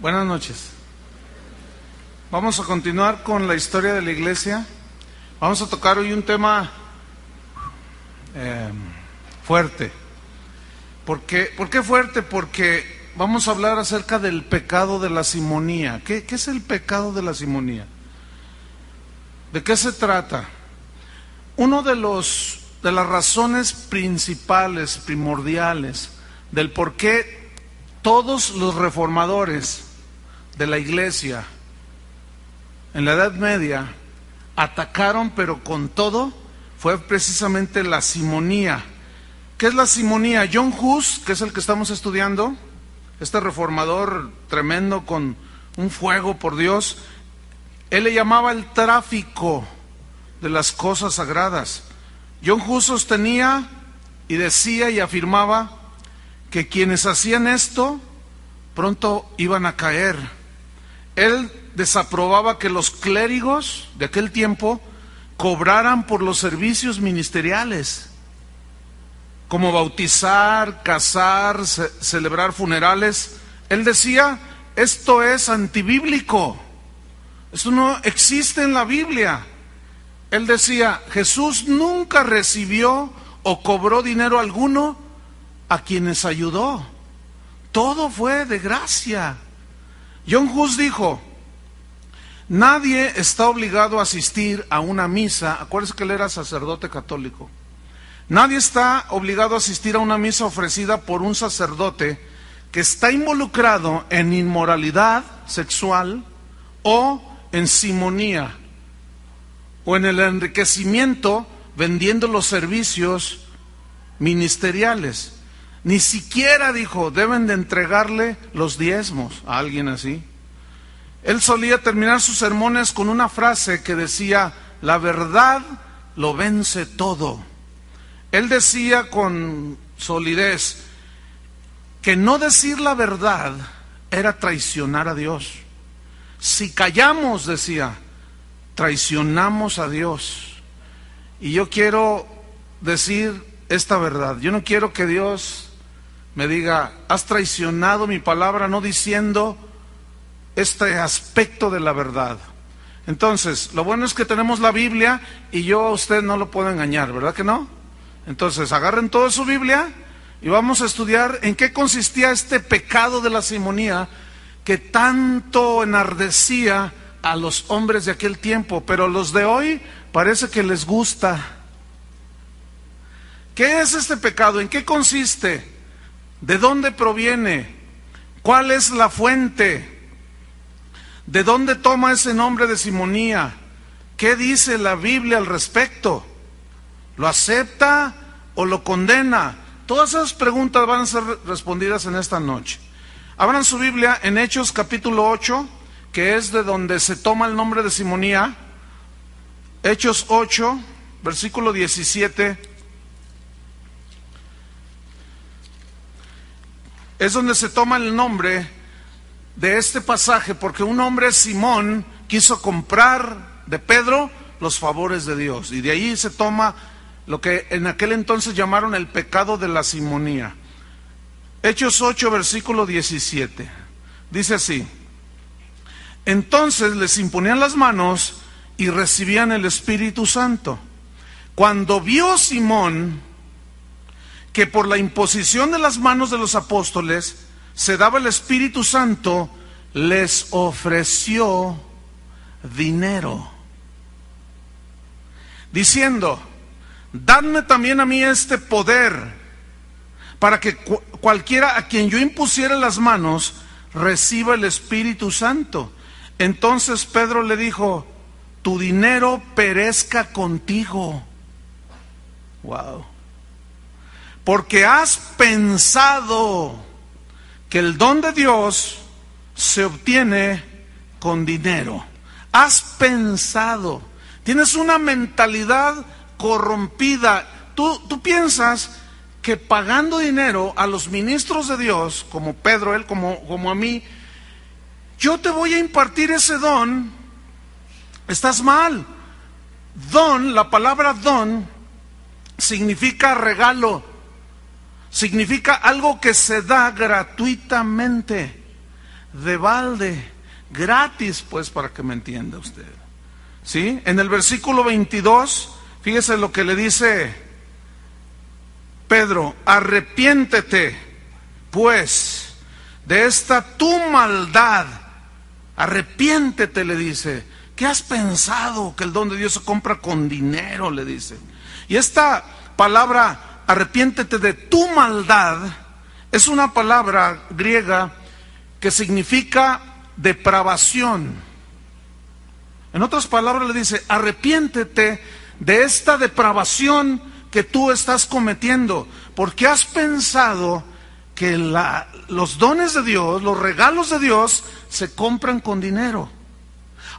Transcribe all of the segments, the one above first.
Buenas noches. Vamos a continuar con la historia de la iglesia. Vamos a tocar hoy un tema eh, fuerte. ¿Por qué? ¿Por qué fuerte? Porque vamos a hablar acerca del pecado de la simonía. ¿Qué, es el pecado de la simonía? ¿De qué se trata? Uno de los de las razones principales, primordiales, del por qué todos los reformadores de la iglesia en la Edad Media atacaron, pero con todo, fue precisamente la simonía. ¿Qué es la simonía? John Hus, que es el que estamos estudiando, este reformador tremendo con un fuego por Dios, él le llamaba el tráfico de las cosas sagradas. John Hus sostenía y decía y afirmaba que quienes hacían esto pronto iban a caer él desaprobaba que los clérigos de aquel tiempo cobraran por los servicios ministeriales, como bautizar, casar, celebrar funerales. Él decía, esto es antibíblico, esto no existe en la Biblia. Él decía, Jesús nunca recibió o cobró dinero alguno a quienes ayudó. Todo fue de gracia. John Hus dijo, nadie está obligado a asistir a una misa, acuérdense que él era sacerdote católico, nadie está obligado a asistir a una misa ofrecida por un sacerdote que está involucrado en inmoralidad sexual o en simonía o en el enriquecimiento vendiendo los servicios ministeriales. Ni siquiera, dijo, deben de entregarle los diezmos a alguien así. Él solía terminar sus sermones con una frase que decía, la verdad lo vence todo. Él decía con solidez que no decir la verdad era traicionar a Dios. Si callamos, decía, traicionamos a Dios. Y yo quiero decir esta verdad. Yo no quiero que Dios me diga, has traicionado mi palabra no diciendo este aspecto de la verdad. Entonces, lo bueno es que tenemos la Biblia y yo a usted no lo puedo engañar, ¿verdad que no? Entonces, agarren toda su Biblia y vamos a estudiar en qué consistía este pecado de la simonía que tanto enardecía a los hombres de aquel tiempo, pero los de hoy parece que les gusta. ¿Qué es este pecado? ¿En qué consiste? ¿De dónde proviene? ¿Cuál es la fuente? ¿De dónde toma ese nombre de simonía? ¿Qué dice la Biblia al respecto? ¿Lo acepta o lo condena? Todas esas preguntas van a ser respondidas en esta noche. Abran su Biblia en Hechos capítulo 8, que es de donde se toma el nombre de simonía. Hechos 8, versículo 17 es donde se toma el nombre de este pasaje, porque un hombre, Simón, quiso comprar de Pedro los favores de Dios. Y de ahí se toma lo que en aquel entonces llamaron el pecado de la simonía. Hechos 8, versículo 17. Dice así. Entonces les imponían las manos y recibían el Espíritu Santo. Cuando vio Simón que por la imposición de las manos de los apóstoles se daba el Espíritu Santo, les ofreció dinero, diciendo, dadme también a mí este poder, para que cualquiera a quien yo impusiera las manos reciba el Espíritu Santo. Entonces Pedro le dijo, tu dinero perezca contigo. Wow porque has pensado que el don de Dios se obtiene con dinero. Has pensado, tienes una mentalidad corrompida. Tú, tú piensas que pagando dinero a los ministros de Dios, como Pedro, él, como, como a mí, yo te voy a impartir ese don, estás mal. Don, la palabra don, significa regalo significa algo que se da gratuitamente. de balde, gratis, pues, para que me entienda usted. ¿Sí? En el versículo 22, fíjese lo que le dice Pedro, arrepiéntete, pues, de esta tu maldad. Arrepiéntete, le dice. ¿Qué has pensado que el don de Dios se compra con dinero? Le dice. Y esta palabra, arrepiéntete de tu maldad, es una palabra griega que significa depravación. En otras palabras le dice, arrepiéntete de esta depravación que tú estás cometiendo, porque has pensado que los dones de Dios, los regalos de Dios, se compran con dinero.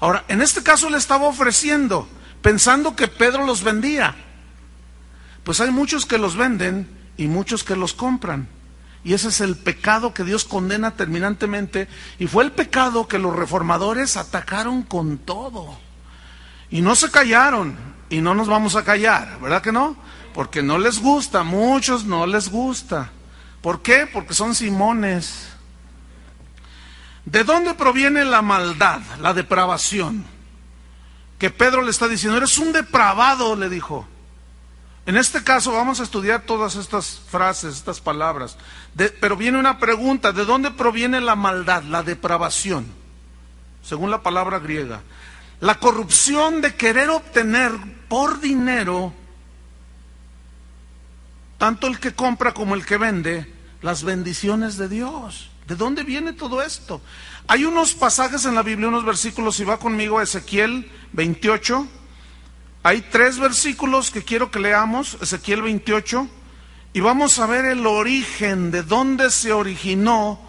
Ahora, en este caso le estaba ofreciendo, pensando que Pedro los vendía. Pues hay muchos que los venden y muchos que los compran. Y ese es el pecado que Dios condena terminantemente. Y fue el pecado que los reformadores atacaron con todo. Y no se callaron. Y no nos vamos a callar, ¿verdad que no? Porque no les gusta, muchos no les gusta. ¿Por qué? Porque son simones. ¿De dónde proviene la maldad, la depravación? Que Pedro le está diciendo, eres un depravado, le dijo. En este caso vamos a estudiar todas estas frases, estas palabras. pero viene una pregunta, ¿de dónde proviene la maldad, la depravación? Según la palabra griega. La corrupción de querer obtener por dinero, tanto el que compra como el que vende, las bendiciones de Dios. ¿De dónde viene todo esto? Hay unos pasajes en la Biblia, unos versículos, si va conmigo a Ezequiel 28, hay tres versículos que quiero que leamos, Ezequiel 28, y vamos a ver el origen, de dónde se originó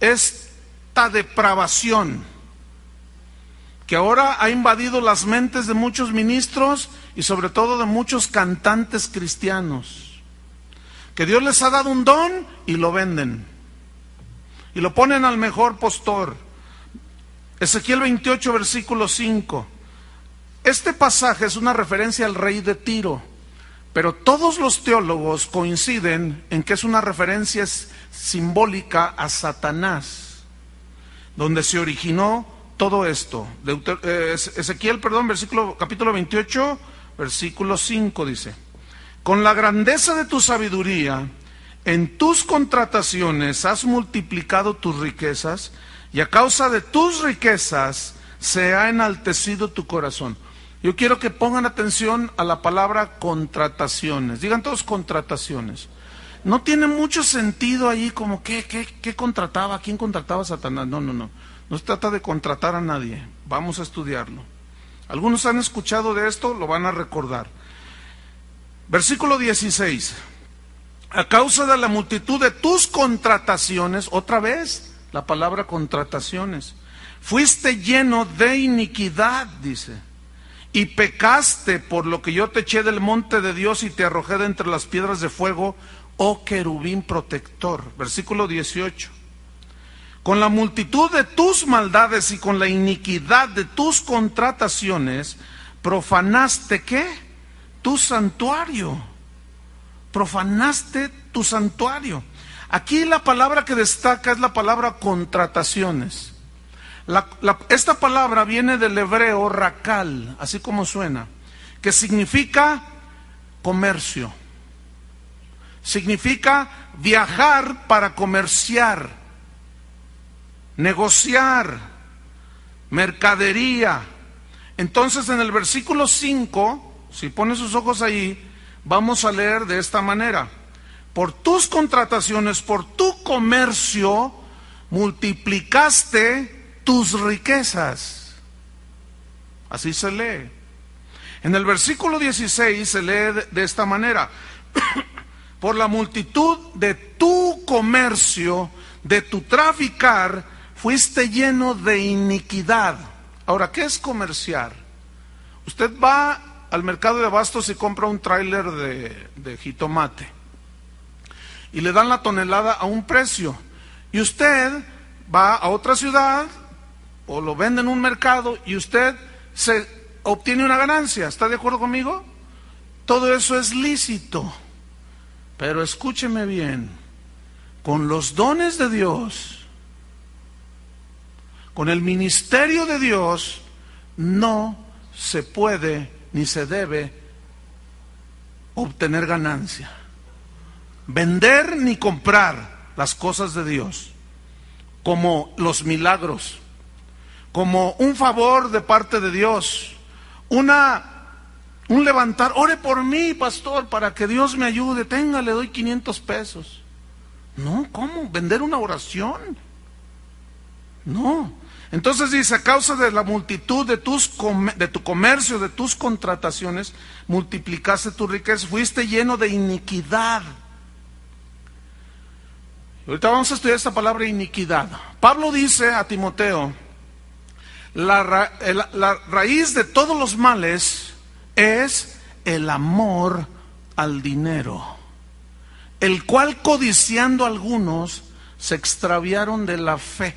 esta depravación, que ahora ha invadido las mentes de muchos ministros y sobre todo de muchos cantantes cristianos, que Dios les ha dado un don y lo venden, y lo ponen al mejor postor. Ezequiel 28, versículo 5. Este pasaje es una referencia al rey de Tiro, pero todos los teólogos coinciden en que es una referencia simbólica a Satanás, donde se originó todo esto. Eh, Ezequiel, perdón, versículo, capítulo 28, versículo 5 dice, con la grandeza de tu sabiduría, en tus contrataciones has multiplicado tus riquezas y a causa de tus riquezas se ha enaltecido tu corazón. Yo quiero que pongan atención a la palabra contrataciones. Digan todos contrataciones. No tiene mucho sentido ahí como qué, qué, qué contrataba, quién contrataba a Satanás. No, no, no. No se trata de contratar a nadie. Vamos a estudiarlo. Algunos han escuchado de esto, lo van a recordar. Versículo 16. A causa de la multitud de tus contrataciones, otra vez la palabra contrataciones, fuiste lleno de iniquidad, dice y pecaste por lo que yo te eché del monte de Dios y te arrojé de entre las piedras de fuego, oh querubín protector. Versículo 18. Con la multitud de tus maldades y con la iniquidad de tus contrataciones, profanaste qué? Tu santuario. Profanaste tu santuario. Aquí la palabra que destaca es la palabra contrataciones esta palabra viene del hebreo rakal, así como suena, que significa comercio. Significa viajar para comerciar, negociar, mercadería. Entonces en el versículo 5, si pone sus ojos ahí, vamos a leer de esta manera. Por tus contrataciones, por tu comercio, multiplicaste tus riquezas. Así se lee. En el versículo 16 se lee de, esta manera. Por la multitud de tu comercio, de tu traficar, fuiste lleno de iniquidad. Ahora, ¿qué es comerciar? Usted va al mercado de abastos y compra un tráiler de, de jitomate y le dan la tonelada a un precio. Y usted va a otra ciudad o lo vende en un mercado y usted se obtiene una ganancia. ¿Está de acuerdo conmigo? Todo eso es lícito. Pero escúcheme bien, con los dones de Dios con el ministerio de Dios no se puede ni se debe obtener ganancia. Vender ni comprar las cosas de Dios, como los milagros, como un favor de parte de Dios, una un levantar, ore por mí, pastor, para que Dios me ayude, tenga, le doy 500 pesos. No, ¿cómo? ¿Vender una oración? No. Entonces dice, a causa de la multitud de, tus de tu comercio, de tus contrataciones, multiplicaste tu riqueza, fuiste lleno de iniquidad. Ahorita vamos a estudiar esta palabra iniquidad. Pablo dice a Timoteo, la, raíz de todos los males es el amor al dinero, el cual codiciando algunos se extraviaron de la fe,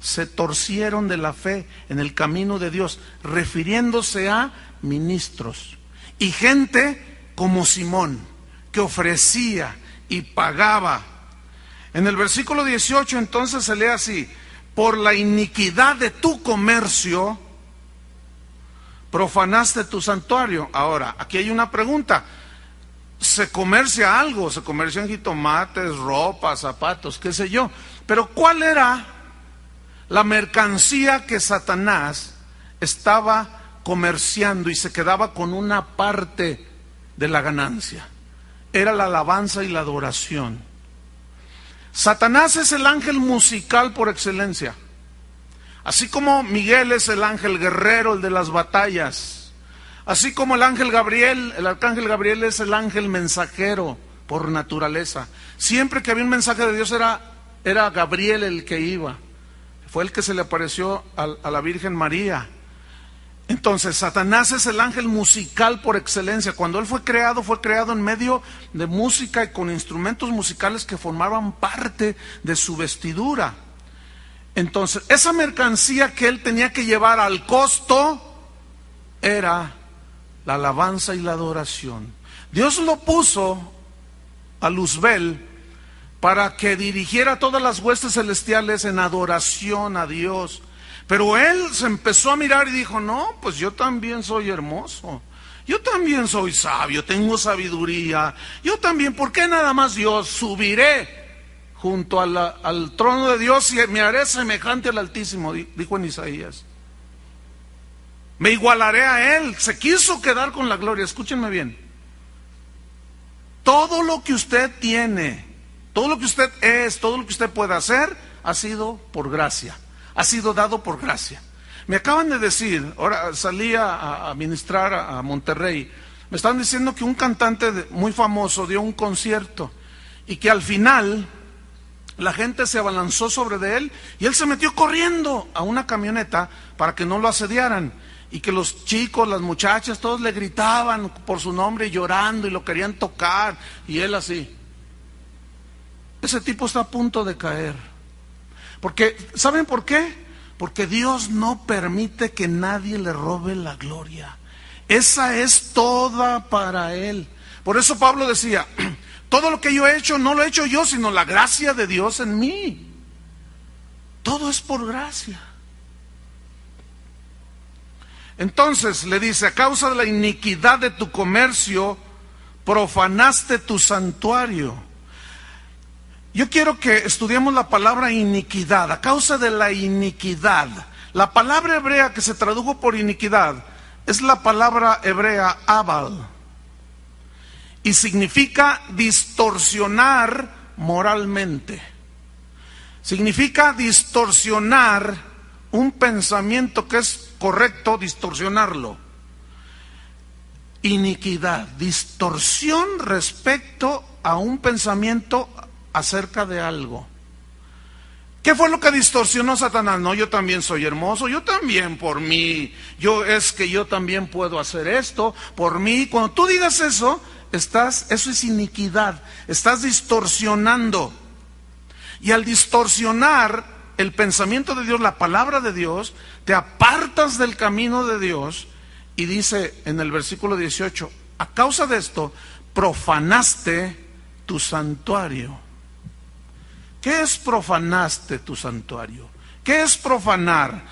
se torcieron de la fe en el camino de Dios, refiriéndose a ministros y gente como Simón, que ofrecía y pagaba. En el versículo 18 entonces se lee así, por la iniquidad de tu comercio, profanaste tu santuario. Ahora, aquí hay una pregunta. Se comercia algo, se comercian jitomates, ropa, zapatos, qué sé yo. Pero ¿cuál era la mercancía que Satanás estaba comerciando y se quedaba con una parte de la ganancia? Era la alabanza y la adoración. Satanás es el ángel musical por excelencia. Así como Miguel es el ángel guerrero, el de las batallas. Así como el ángel Gabriel, el arcángel Gabriel es el ángel mensajero por naturaleza. Siempre que había un mensaje de Dios era, era Gabriel el que iba. Fue el que se le apareció a, a la Virgen María. Entonces, Satanás es el ángel musical por excelencia. Cuando él fue creado, fue creado en medio de música y con instrumentos musicales que formaban parte de su vestidura. Entonces, esa mercancía que él tenía que llevar al costo era la alabanza y la adoración. Dios lo puso a Luzbel para que dirigiera todas las huestes celestiales en adoración a Dios. Pero él se empezó a mirar y dijo, no, pues yo también soy hermoso. Yo también soy sabio, tengo sabiduría. Yo también, ¿por qué nada más Dios subiré junto al trono de Dios y me haré semejante al Altísimo, dijo en Isaías. Me igualaré a Él. Se quiso quedar con la gloria. Escúchenme bien. Todo lo que usted tiene, todo lo que usted es, todo lo que usted puede hacer, ha sido por gracia. Ha sido dado por gracia. Me acaban de decir, ahora salí a, ministrar a, Monterrey, me están diciendo que un cantante muy famoso dio un concierto y que al final la gente se abalanzó sobre de él y él se metió corriendo a una camioneta para que no lo asediaran y que los chicos, las muchachas, todos le gritaban por su nombre llorando y lo querían tocar y él así. Ese tipo está a punto de caer. Porque, ¿saben por qué? Porque Dios no permite que nadie le robe la gloria. Esa es toda para Él. Por eso Pablo decía, todo lo que yo he hecho no lo he hecho yo, sino la gracia de Dios en mí. Todo es por gracia. Entonces le dice, a causa de la iniquidad de tu comercio, profanaste tu santuario. Yo quiero que estudiemos la palabra iniquidad, a causa de la iniquidad. La palabra hebrea que se tradujo por iniquidad es la palabra hebrea abal y significa distorsionar moralmente. Significa distorsionar un pensamiento que es correcto, distorsionarlo. Iniquidad, distorsión respecto a un pensamiento acerca de algo. ¿Qué fue lo que distorsionó Satanás? No, yo también soy hermoso, yo también por mí, yo es que yo también puedo hacer esto por mí. Cuando tú digas eso, estás, eso es iniquidad, estás distorsionando. Y al distorsionar el pensamiento de Dios, la palabra de Dios, te apartas del camino de Dios y dice en el versículo 18, a causa de esto, profanaste tu santuario. ¿Qué es profanaste tu santuario? ¿Qué es profanar?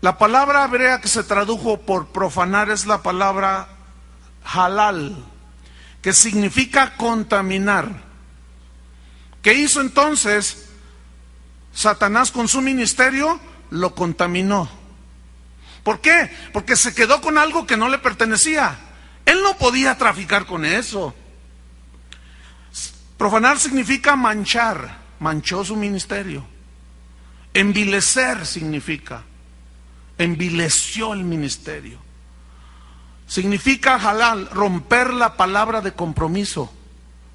La palabra hebrea que se tradujo por profanar es la palabra halal, que significa contaminar. ¿Qué hizo entonces Satanás con su ministerio? Lo contaminó. ¿Por qué? Porque se quedó con algo que no le pertenecía. Él no podía traficar con eso. Profanar significa manchar, manchó su ministerio. Envilecer significa, envileció el ministerio. Significa halal, romper la palabra de compromiso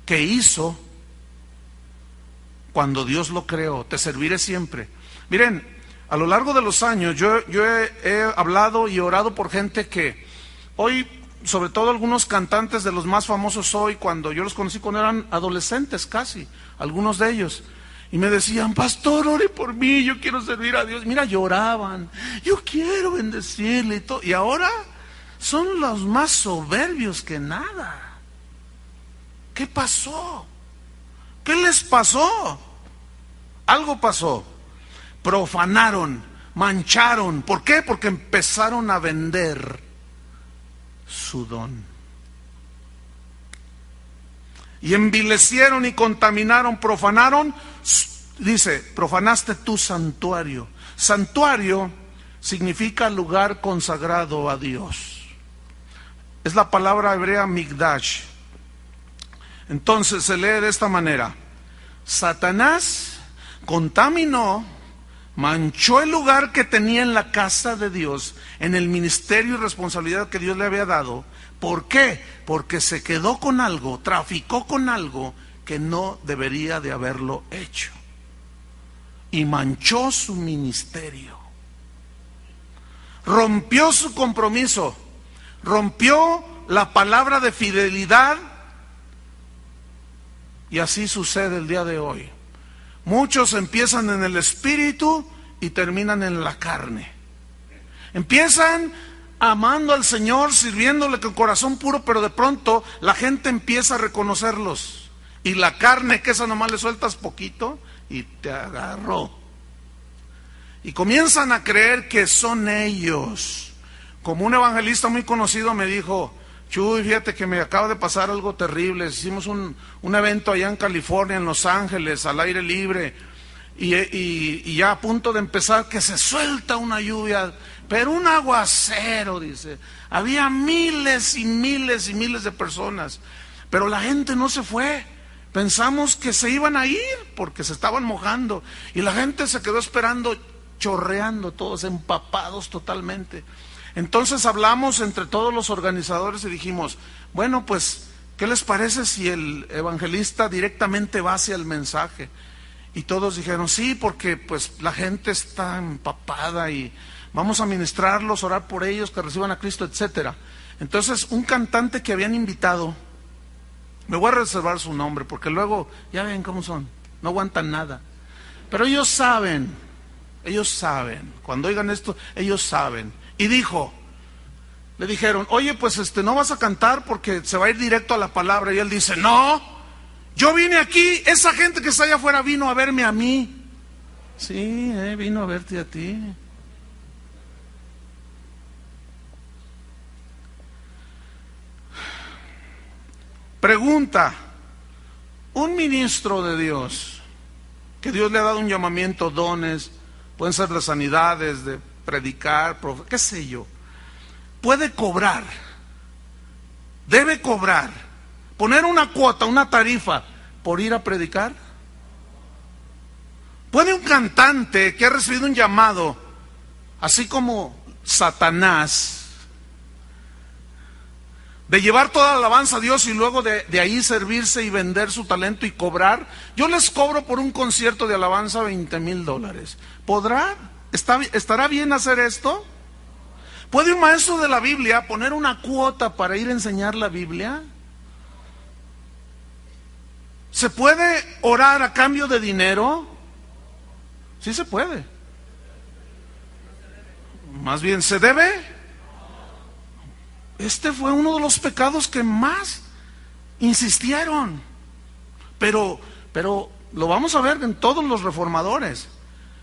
que hizo cuando Dios lo creó. Te serviré siempre. Miren, a lo largo de los años yo, yo he, he hablado y orado por gente que hoy sobre todo algunos cantantes de los más famosos hoy, cuando yo los conocí cuando eran adolescentes casi, algunos de ellos, y me decían, pastor, ore por mí, yo quiero servir a Dios. Mira, lloraban, yo quiero bendecirle y todo. Y ahora son los más soberbios que nada. ¿Qué pasó? ¿Qué les pasó? Algo pasó. Profanaron, mancharon. ¿Por qué? Porque empezaron a vender su don. Y envilecieron y contaminaron, profanaron, dice, profanaste tu santuario. Santuario significa lugar consagrado a Dios. Es la palabra hebrea migdash. Entonces se lee de esta manera. Satanás contaminó manchó el lugar que tenía en la casa de Dios, en el ministerio y responsabilidad que Dios le había dado. ¿Por qué? Porque se quedó con algo, traficó con algo que no debería de haberlo hecho. Y manchó su ministerio. Rompió su compromiso, rompió la palabra de fidelidad. Y así sucede el día de hoy. Muchos empiezan en el espíritu y terminan en la carne. Empiezan amando al Señor, sirviéndole con corazón puro, pero de pronto la gente empieza a reconocerlos. Y la carne, que esa nomás le sueltas poquito y te agarró. Y comienzan a creer que son ellos. Como un evangelista muy conocido me dijo, Chuy, fíjate que me acaba de pasar algo terrible. Hicimos un, evento allá en California, en Los Ángeles, al aire libre. Y, ya a punto de empezar, que se suelta una lluvia, pero un aguacero, dice. Había miles y miles y miles de personas, pero la gente no se fue. Pensamos que se iban a ir porque se estaban mojando y la gente se quedó esperando, chorreando, todos empapados totalmente. Entonces hablamos entre todos los organizadores y dijimos, bueno, pues, ¿qué les parece si el evangelista directamente va hacia el mensaje? Y todos dijeron, sí, porque pues la gente está empapada y vamos a ministrarlos, orar por ellos, que reciban a Cristo, etcétera. Entonces, un cantante que habían invitado, me voy a reservar su nombre, porque luego, ya ven cómo son, no aguantan nada. Pero ellos saben, ellos saben, cuando oigan esto, ellos saben y dijo, le dijeron, oye, pues este, no vas a cantar porque se va a ir directo a la palabra. Y él dice, no, yo vine aquí, esa gente que está allá afuera vino a verme a mí. Sí, eh, vino a verte a ti. Pregunta, un ministro de Dios, que Dios le ha dado un llamamiento, dones, pueden ser las sanidades, de predicar, qué sé yo, puede cobrar, debe cobrar, poner una cuota, una tarifa por ir a predicar. ¿Puede un cantante que ha recibido un llamado, así como Satanás, de llevar toda la alabanza a Dios y luego de, de, ahí servirse y vender su talento y cobrar? Yo les cobro por un concierto de alabanza 20 mil dólares. ¿Podrá? ¿Estará bien hacer esto? ¿Puede un maestro de la Biblia poner una cuota para ir a enseñar la Biblia? ¿Se puede orar a cambio de dinero? Sí se puede. Más bien, ¿se debe? Este fue uno de los pecados que más insistieron. Pero, pero lo vamos a ver en todos los reformadores.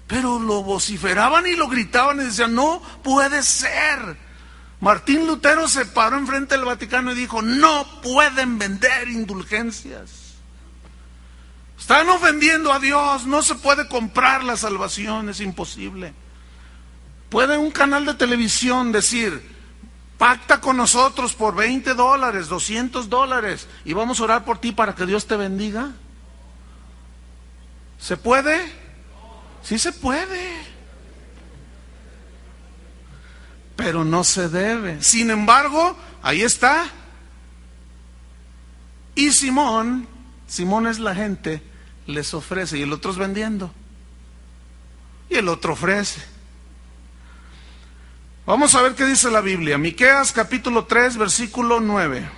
Pero lo vociferaban y lo gritaban y decían, no puede ser. Martín Lutero se paró enfrente del Vaticano y dijo, no pueden vender indulgencias. Están ofendiendo a Dios, no se puede comprar la salvación, es imposible. Puede un canal de televisión decir, pacta con nosotros por 20 dólares, 200 dólares y vamos a orar por ti para que Dios te bendiga. ¿Se puede? Sí se puede. Pero no se debe. Sin embargo, ahí está. Y Simón, Simón es la gente, les ofrece y el otro es vendiendo. Y el otro ofrece. Vamos a ver qué dice la Biblia. Miqueas capítulo 3, versículo 9.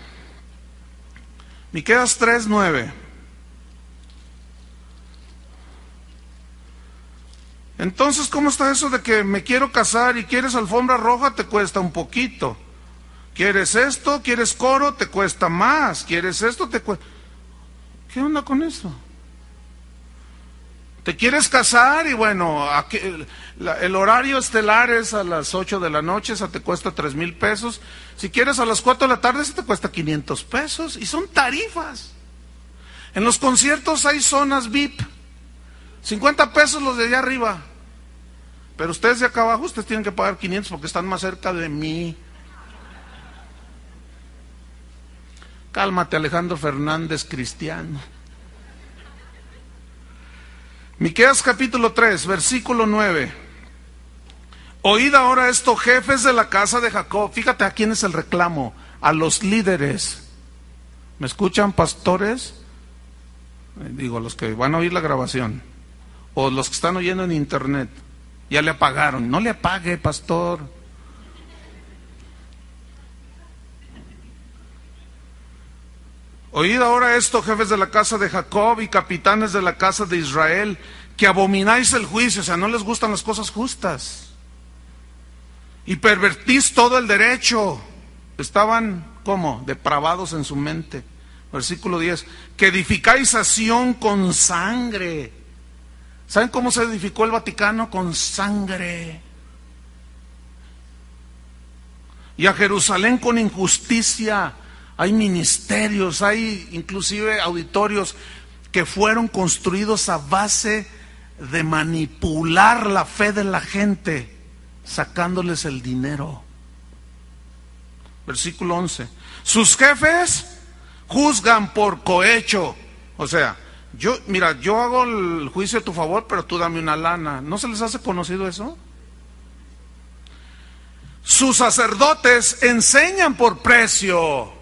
Miqueas 3, 9. Entonces, ¿cómo está eso de que me quiero casar y quieres alfombra roja? Te cuesta un poquito. ¿Quieres esto? ¿Quieres coro? Te cuesta más. ¿Quieres esto? Te cuesta... ¿Qué onda con eso? ¿Te quieres casar? Y bueno, el horario estelar es a las 8 de la noche, esa te cuesta 3 mil pesos. Si quieres a las 4 de la tarde, esa te cuesta 500 pesos. Y son tarifas. En los conciertos hay zonas VIP. 50 pesos los de allá arriba. Pero ustedes de acá abajo, ustedes tienen que pagar 500 porque están más cerca de mí. Cálmate, Alejandro Fernández, cristiano. Miqueas capítulo 3, versículo 9. Oíd ahora esto, jefes de la casa de Jacob. Fíjate a quién es el reclamo, a los líderes. ¿Me escuchan, pastores? Eh, digo, los que van a oír la grabación o los que están oyendo en internet, ya le apagaron. No le apague, pastor. Oíd ahora esto, jefes de la casa de Jacob y capitanes de la casa de Israel, que abomináis el juicio, o sea, no les gustan las cosas justas. Y pervertís todo el derecho. Estaban, como Depravados en su mente. Versículo 10. Que edificáis a con sangre ¿Saben cómo se edificó el Vaticano? Con sangre. Y a Jerusalén con injusticia. Hay ministerios, hay inclusive auditorios que fueron construidos a base de manipular la fe de la gente, sacándoles el dinero. Versículo 11. Sus jefes juzgan por cohecho, o sea, yo, mira, yo hago el juicio a tu favor, pero tú dame una lana. ¿No se les hace conocido eso? Sus sacerdotes enseñan por precio.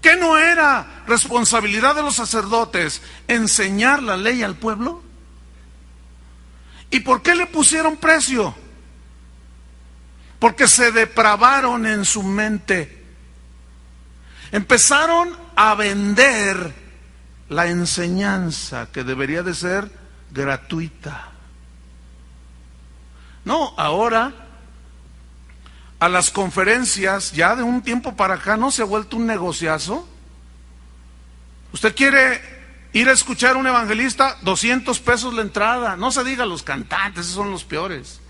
¿Qué no era responsabilidad de los sacerdotes enseñar la ley al pueblo? ¿Y por qué le pusieron precio? Porque se depravaron en su mente. Empezaron a vender la enseñanza que debería de ser gratuita. No, ahora a las conferencias, ya de un tiempo para acá, ¿no se ha vuelto un negociazo? ¿Usted quiere ir a escuchar a un evangelista? 200 pesos la entrada. No se diga los cantantes, esos son los peores.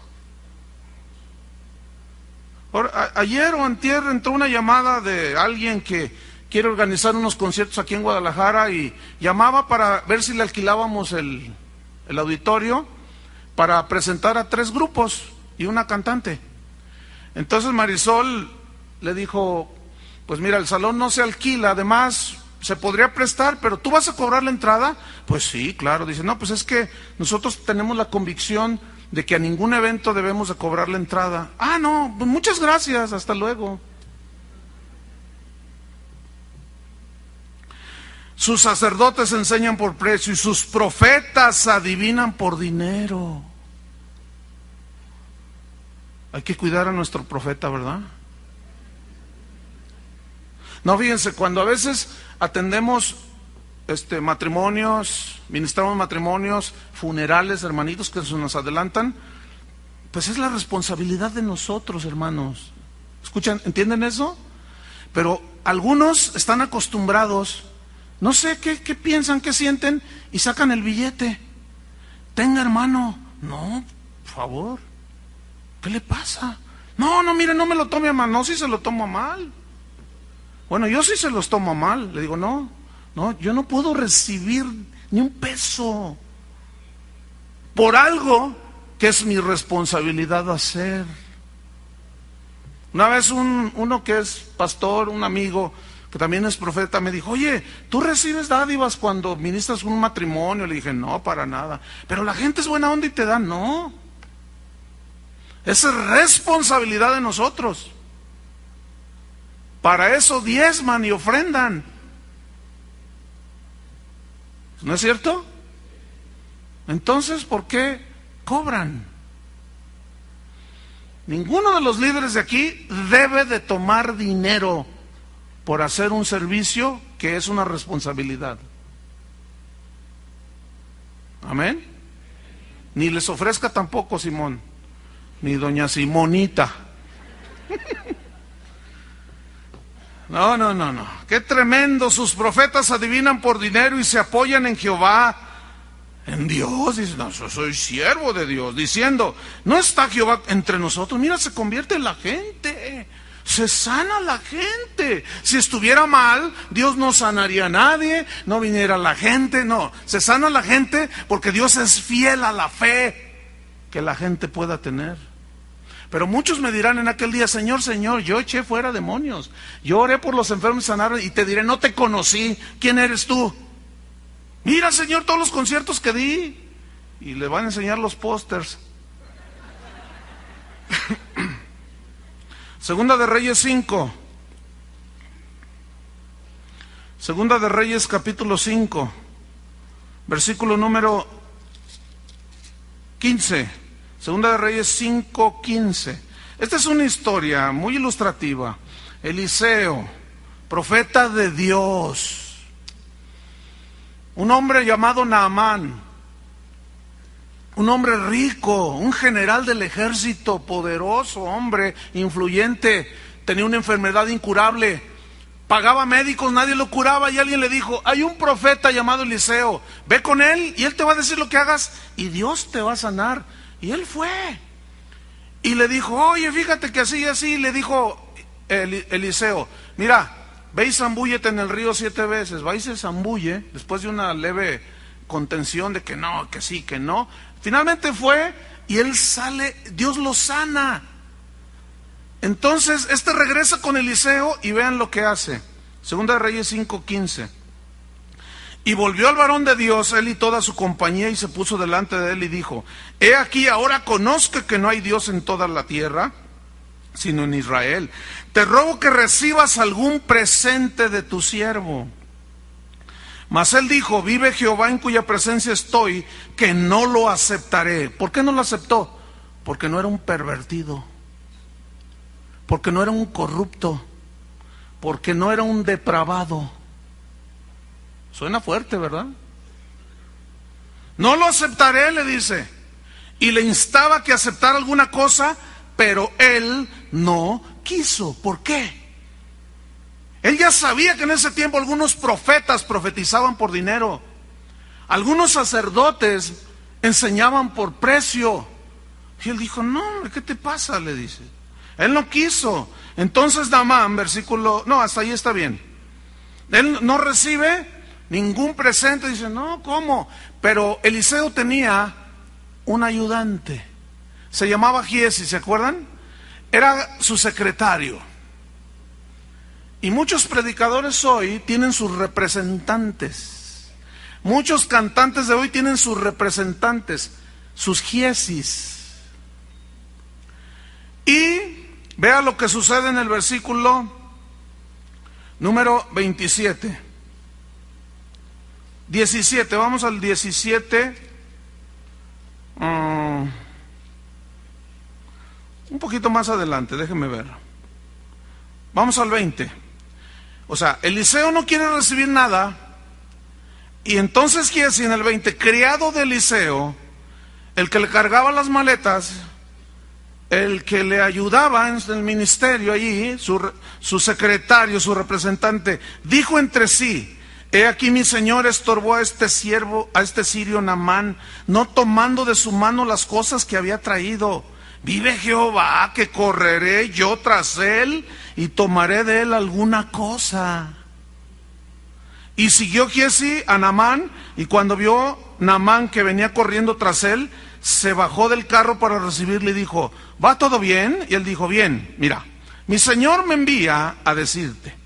ayer o antier entró una llamada de alguien que quiere organizar unos conciertos aquí en Guadalajara y llamaba para ver si le alquilábamos el, el auditorio para presentar a tres grupos y una cantante. Entonces Marisol le dijo, pues mira, el salón no se alquila, además se podría prestar, pero tú vas a cobrar la entrada. Pues sí, claro, dice, no, pues es que nosotros tenemos la convicción de que a ningún evento debemos de cobrar la entrada. Ah, no, pues muchas gracias, hasta luego. Sus sacerdotes enseñan por precio y sus profetas adivinan por dinero. Hay que cuidar a nuestro profeta, ¿verdad? No, fíjense, cuando a veces atendemos este, matrimonios, ministramos matrimonios, funerales, hermanitos que se nos adelantan, pues es la responsabilidad de nosotros, hermanos. ¿Escuchan? ¿Entienden eso? Pero algunos están acostumbrados no sé qué, piensan, qué sienten y sacan el billete. tenga hermano. No, por favor. ¿Qué le pasa? No, no, mire, no me lo tome a mal. No, si se lo tomo mal. Bueno, yo sí se los tomo mal. Le digo, no, no, yo no puedo recibir ni un peso por algo que es mi responsabilidad hacer. Una vez un, uno que es pastor, un amigo que también es profeta, me dijo, oye, ¿tú recibes dádivas cuando ministras un matrimonio? Le dije, no, para nada. Pero la gente es buena onda y te da, no. Es responsabilidad de nosotros. Para eso diezman y ofrendan. ¿No es cierto? Entonces, ¿por qué cobran? Ninguno de los líderes de aquí debe de tomar dinero por hacer un servicio que es una responsabilidad. Amén. Ni les ofrezca tampoco Simón, ni doña Simonita. No, no, no, no. Qué tremendo. Sus profetas adivinan por dinero y se apoyan en Jehová, en Dios. Dicen, no, yo soy siervo de Dios. Diciendo, no está Jehová entre nosotros. Mira, se convierte en la gente. Se sana la gente. Si estuviera mal, Dios no sanaría a nadie, no viniera la gente, no. Se sana la gente porque Dios es fiel a la fe que la gente pueda tener. Pero muchos me dirán en aquel día, Señor, Señor, yo eché fuera demonios. Yo oré por los enfermos y sanaron y te diré, no te conocí. ¿Quién eres tú? Mira, Señor, todos los conciertos que di. Y le van a enseñar los pósters. Segunda de Reyes 5. Segunda de Reyes capítulo 5. Versículo número 15. Segunda de Reyes 5:15. Esta es una historia muy ilustrativa. Eliseo, profeta de Dios, un hombre llamado Naamán, un hombre rico, un general del ejército, poderoso, hombre, influyente, tenía una enfermedad incurable, pagaba médicos, nadie lo curaba y alguien le dijo, hay un profeta llamado Eliseo, ve con él y él te va a decir lo que hagas y Dios te va a sanar. Y él fue. Y le dijo, oye, fíjate que así y así, le dijo Eliseo, mira, ve y zambúllete en el río siete veces, va y se zambulle, después de una leve contención de que no, que sí, que no. Finalmente fue y él sale, Dios lo sana. Entonces, este regresa con Eliseo y vean lo que hace. Segunda de Reyes 5:15. Y volvió al varón de Dios, él y toda su compañía, y se puso delante de él y dijo, He aquí, ahora conozco que no hay Dios en toda la tierra, sino en Israel. Te ruego que recibas algún presente de tu siervo. Mas él dijo, vive Jehová en cuya presencia estoy, que no lo aceptaré. ¿Por qué no lo aceptó? Porque no era un pervertido, porque no era un corrupto, porque no era un depravado Suena fuerte, ¿verdad? No lo aceptaré, le dice. Y le instaba que aceptara alguna cosa, pero él no quiso. ¿Por qué? Él ya sabía que en ese tiempo algunos profetas profetizaban por dinero. Algunos sacerdotes enseñaban por precio. Y él dijo, no, ¿qué te pasa? Le dice. Él no quiso. Entonces Damán, versículo, no, hasta ahí está bien. Él no recibe ningún presente. Dice, no, ¿cómo? Pero Eliseo tenía un ayudante. Se llamaba Giesi, ¿se acuerdan? Era su secretario. Y muchos predicadores hoy tienen sus representantes. Muchos cantantes de hoy tienen sus representantes, sus giesis. Y vea lo que sucede en el versículo número 27. 17, vamos al 17. Mm, un poquito más adelante, déjenme ver. Vamos al 20. O sea, Eliseo no quiere recibir nada. Y entonces decir en el 20, criado de Eliseo, el que le cargaba las maletas, el que le ayudaba en el ministerio allí, su, su secretario, su representante, dijo entre sí, He aquí mi señor estorbó a este siervo, a este sirio Namán, no tomando de su mano las cosas que había traído. Vive Jehová que correré yo tras él y tomaré de él alguna cosa. Y siguió Giesi a Namán y cuando vio Namán que venía corriendo tras él, se bajó del carro para recibirle y dijo, ¿va todo bien? Y él dijo, bien, mira, mi señor me envía a decirte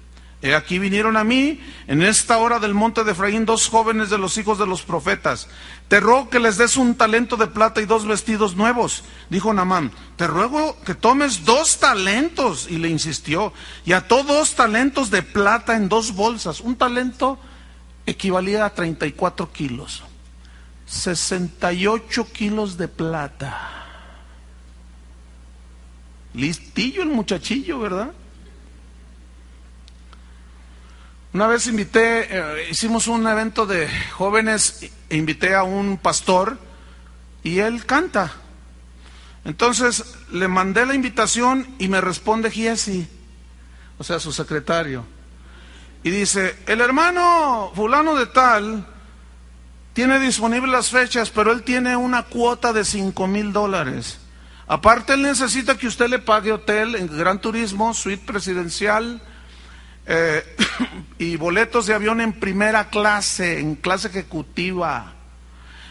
Aquí vinieron a mí en esta hora del monte de Efraín dos jóvenes de los hijos de los profetas. Te ruego que les des un talento de plata y dos vestidos nuevos. Dijo Namán, te ruego que tomes dos talentos. Y le insistió, y ató dos talentos de plata en dos bolsas. Un talento equivalía a 34 kilos. 68 kilos de plata. Listillo el muchachillo, ¿verdad? Una vez invité, eh, hicimos un evento de jóvenes e invité a un pastor y él canta. Entonces le mandé la invitación y me responde Giesi, o sea, su secretario. Y dice, el hermano fulano de tal tiene disponibles las fechas, pero él tiene una cuota de cinco mil dólares. Aparte, él necesita que usted le pague hotel en Gran Turismo, suite presidencial, eh, y boletos de avión en primera clase, en clase ejecutiva.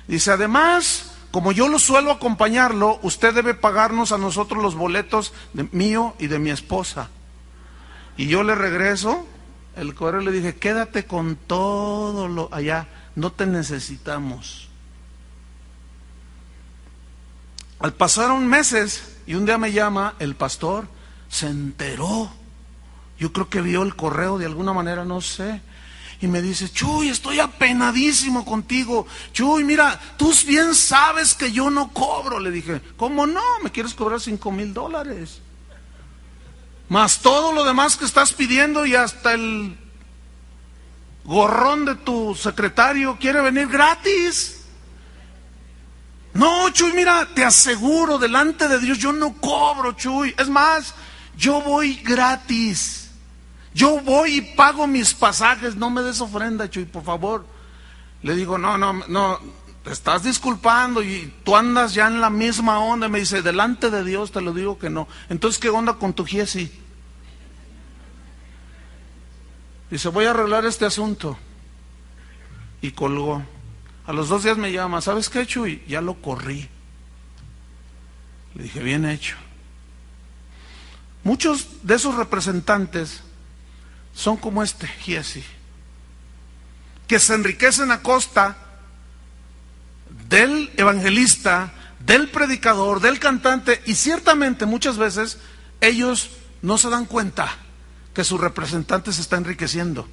Dice, además, como yo lo suelo acompañarlo, usted debe pagarnos a nosotros los boletos de mío y de mi esposa. Y yo le regreso, el correo le dije, quédate con todo lo allá, no te necesitamos. Al pasaron meses y un día me llama el pastor, se enteró yo creo que vio el correo de alguna manera, no sé. Y me dice, Chuy, estoy apenadísimo contigo. Chuy, mira, tú bien sabes que yo no cobro. Le dije, ¿cómo no? ¿Me quieres cobrar cinco mil dólares? Más todo lo demás que estás pidiendo y hasta el gorrón de tu secretario quiere venir gratis. No, Chuy, mira, te aseguro, delante de Dios yo no cobro, Chuy. Es más, yo voy gratis. Yo voy y pago mis pasajes, no me des ofrenda, Chuy, por favor. Le digo, no, no, no, te estás disculpando y tú andas ya en la misma onda. Me dice, delante de Dios te lo digo que no. Entonces, ¿qué onda con tu Giesi? Dice, voy a arreglar este asunto. Y colgó. A los dos días me llama, ¿sabes qué, Chuy? Ya lo corrí. Le dije, bien hecho. Muchos de esos representantes son como este Giesi, que se enriquecen a costa del evangelista, del predicador, del cantante, y ciertamente muchas veces ellos no se dan cuenta que su representante se está enriqueciendo.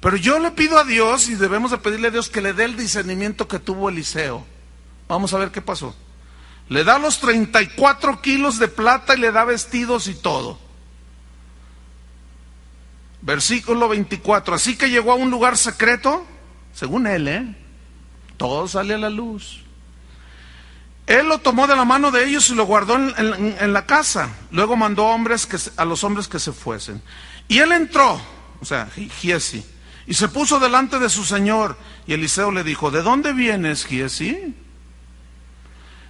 Pero yo le pido a Dios, y debemos de pedirle a Dios que le dé el discernimiento que tuvo Eliseo. Vamos a ver qué pasó. Le da los 34 kilos de plata y le da vestidos y todo. Versículo 24. Así que llegó a un lugar secreto, según él, ¿eh? Todo sale a la luz. Él lo tomó de la mano de ellos y lo guardó en, la casa. Luego mandó hombres a los hombres que se fuesen. Y él entró, o sea, Giesi, y se puso delante de su señor. Y Eliseo le dijo, ¿de dónde vienes, Giesi?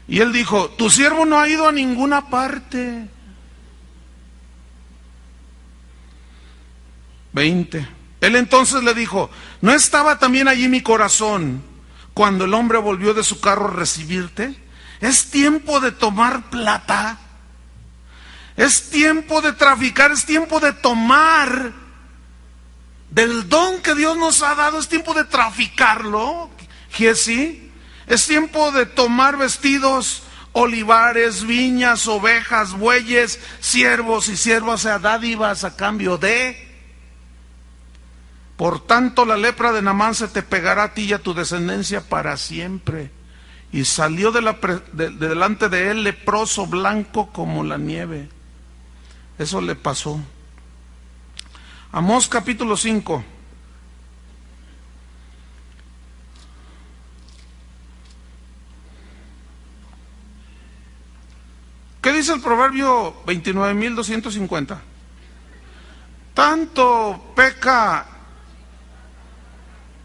Y él dijo, tu siervo no ha ido a ninguna parte. 20. Él entonces le dijo, ¿no estaba también allí mi corazón cuando el hombre volvió de su carro a recibirte? Es tiempo de tomar plata. Es tiempo de traficar, es tiempo de tomar del don que Dios nos ha dado, es tiempo de traficarlo, Jesse. Es tiempo de tomar vestidos, olivares, viñas, ovejas, bueyes, siervos y siervas, sea, dádivas a cambio de por tanto, la lepra de Namán se te pegará a ti y a tu descendencia para siempre. Y salió de, delante de él leproso, blanco como la nieve. Eso le pasó. Amós capítulo 5. ¿Qué dice el proverbio 29.250? Tanto peca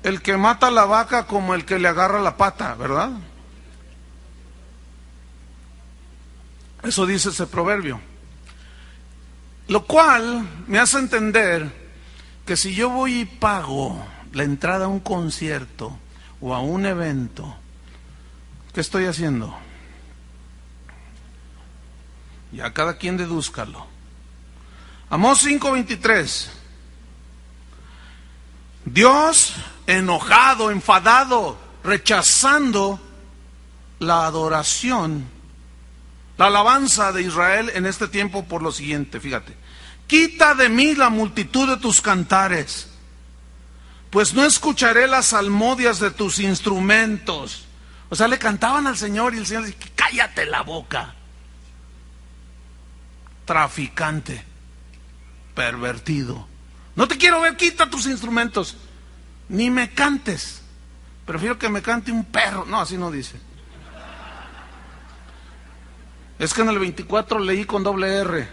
el que mata a la vaca como el que le agarra la pata, ¿verdad? Eso dice ese proverbio. Lo cual me hace entender que si yo voy y pago la entrada a un concierto o a un evento, ¿qué estoy haciendo? Ya cada quien dedúzcalo. Amós 5:23. Dios enojado, enfadado, rechazando la adoración, la alabanza de Israel en este tiempo por lo siguiente, fíjate. Quita de mí la multitud de tus cantares, pues no escucharé las salmodias de tus instrumentos. O sea, le cantaban al Señor y el Señor dice, cállate la boca. Traficante, pervertido. No te quiero ver, quita tus instrumentos. Ni me cantes. Prefiero que me cante un perro. No, así no dice. Es que en el 24 leí con doble R.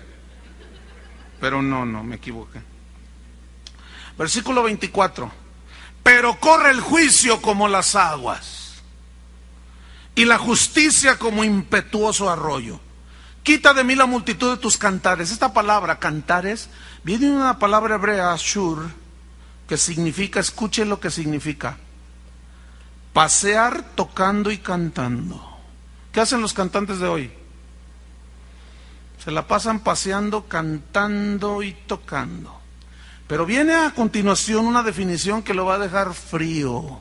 Pero no, no, me equivoqué. Versículo 24. Pero corre el juicio como las aguas y la justicia como impetuoso arroyo. Quita de mí la multitud de tus cantares. Esta palabra, cantares, viene de una palabra hebrea, shur, que significa, escuche lo que significa, pasear tocando y cantando. ¿Qué hacen los cantantes de hoy? Se la pasan paseando, cantando y tocando. Pero viene a continuación una definición que lo va a dejar frío.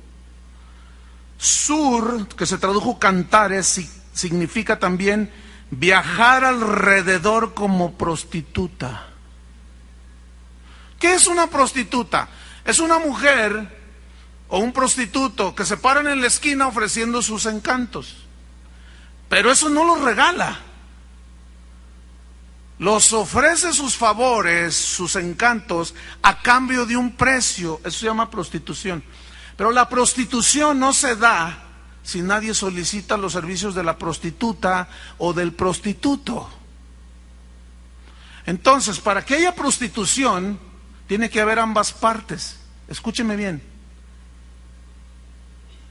Sur, que se tradujo cantares, significa también viajar alrededor como prostituta. ¿Qué es una prostituta? Es una mujer o un prostituto que se paran en la esquina ofreciendo sus encantos. Pero eso no lo regala los ofrece sus favores, sus encantos, a cambio de un precio. Eso se llama prostitución. Pero la prostitución no se da si nadie solicita los servicios de la prostituta o del prostituto. Entonces, para que haya prostitución, tiene que haber ambas partes. Escúcheme bien.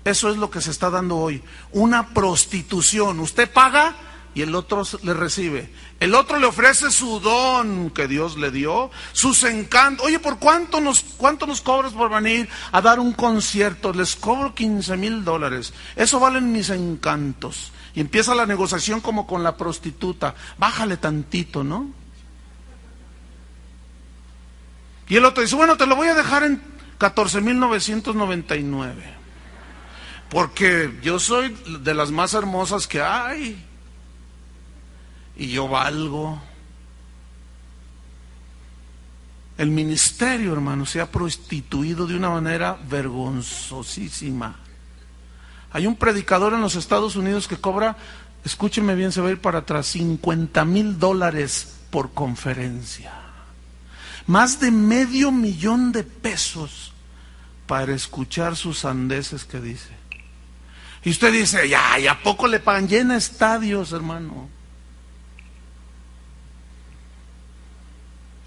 Eso es lo que se está dando hoy. Una prostitución. Usted paga y el otro le recibe. El otro le ofrece su don que Dios le dio, sus encantos. Oye, ¿por cuánto nos, cuánto nos cobras por venir a dar un concierto? Les cobro 15 mil dólares. Eso valen mis encantos. Y empieza la negociación como con la prostituta. Bájale tantito, ¿no? Y el otro dice, bueno, te lo voy a dejar en 14 mil 999. Porque yo soy de las más hermosas que hay y yo valgo. El ministerio, hermano, se ha prostituido de una manera vergonzosísima. Hay un predicador en los Estados Unidos que cobra, escúcheme bien, se va a ir para atrás, 50 mil dólares por conferencia. Más de medio millón de pesos para escuchar sus sandeces que dice. Y usted dice, ya, ¿y a poco le pagan? Llena estadios, hermano.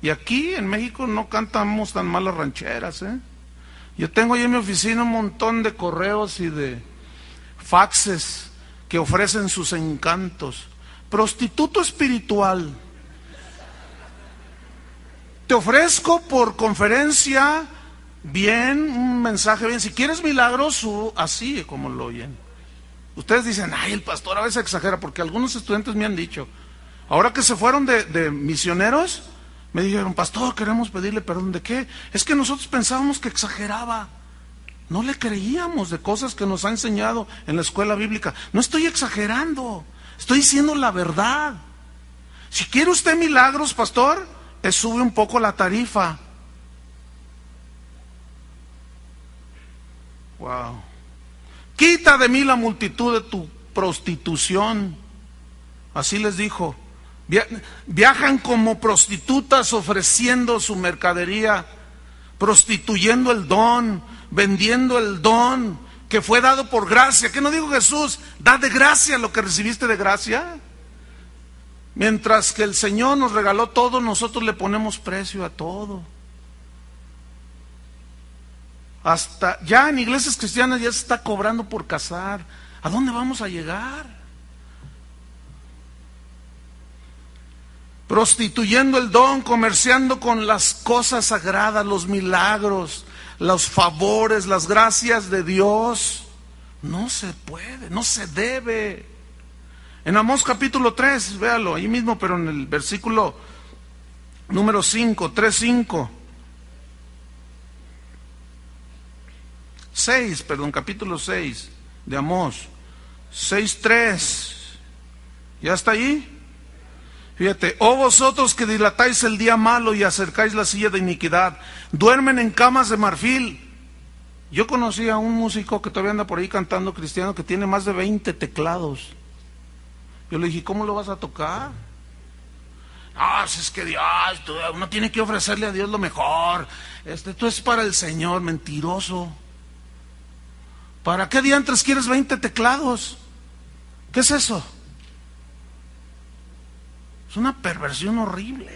Y aquí en México no cantamos tan malas rancheras, ¿eh? Yo tengo ahí en mi oficina un montón de correos y de faxes que ofrecen sus encantos. Prostituto espiritual. Te ofrezco por conferencia bien, un mensaje bien. Si quieres milagros, así como lo oyen. Ustedes dicen, ay, el pastor a veces exagera, porque algunos estudiantes me han dicho, ahora que se fueron de misioneros, me dijeron, pastor, queremos pedirle perdón de qué. Es que nosotros pensábamos que exageraba. No le creíamos de cosas que nos ha enseñado en la escuela bíblica. No estoy exagerando, estoy diciendo la verdad. Si quiere usted milagros, pastor, es sube un poco la tarifa. Wow. Quita de mí la multitud de tu prostitución. Así les dijo. Viajan como prostitutas ofreciendo su mercadería, prostituyendo el don, vendiendo el don que fue dado por gracia. ¿Qué no dijo Jesús? Da de gracia lo que recibiste de gracia. Mientras que el Señor nos regaló todo, nosotros le ponemos precio a todo. hasta ya en iglesias cristianas ya se está cobrando por casar. ¿A dónde vamos a llegar? Prostituyendo el don, comerciando con las cosas sagradas, los milagros, los favores, las gracias de Dios. No se puede, no se debe. En Amós capítulo 3, véalo, ahí mismo, pero en el versículo número 5, 3, 5. 6, perdón, capítulo 6 de Amós. 6, 3. ¿Ya está ahí? Fíjate, oh vosotros que dilatáis el día malo y acercáis la silla de iniquidad, duermen en camas de marfil. Yo conocí a un músico que todavía anda por ahí cantando cristiano que tiene más de 20 teclados. Yo le dije, ¿cómo lo vas a tocar? Ah, si es que Dios, uno tiene que ofrecerle a Dios lo mejor. Este, es para el Señor, mentiroso. ¿Para qué diantres quieres 20 teclados? ¿Qué es eso? Es una perversión horrible.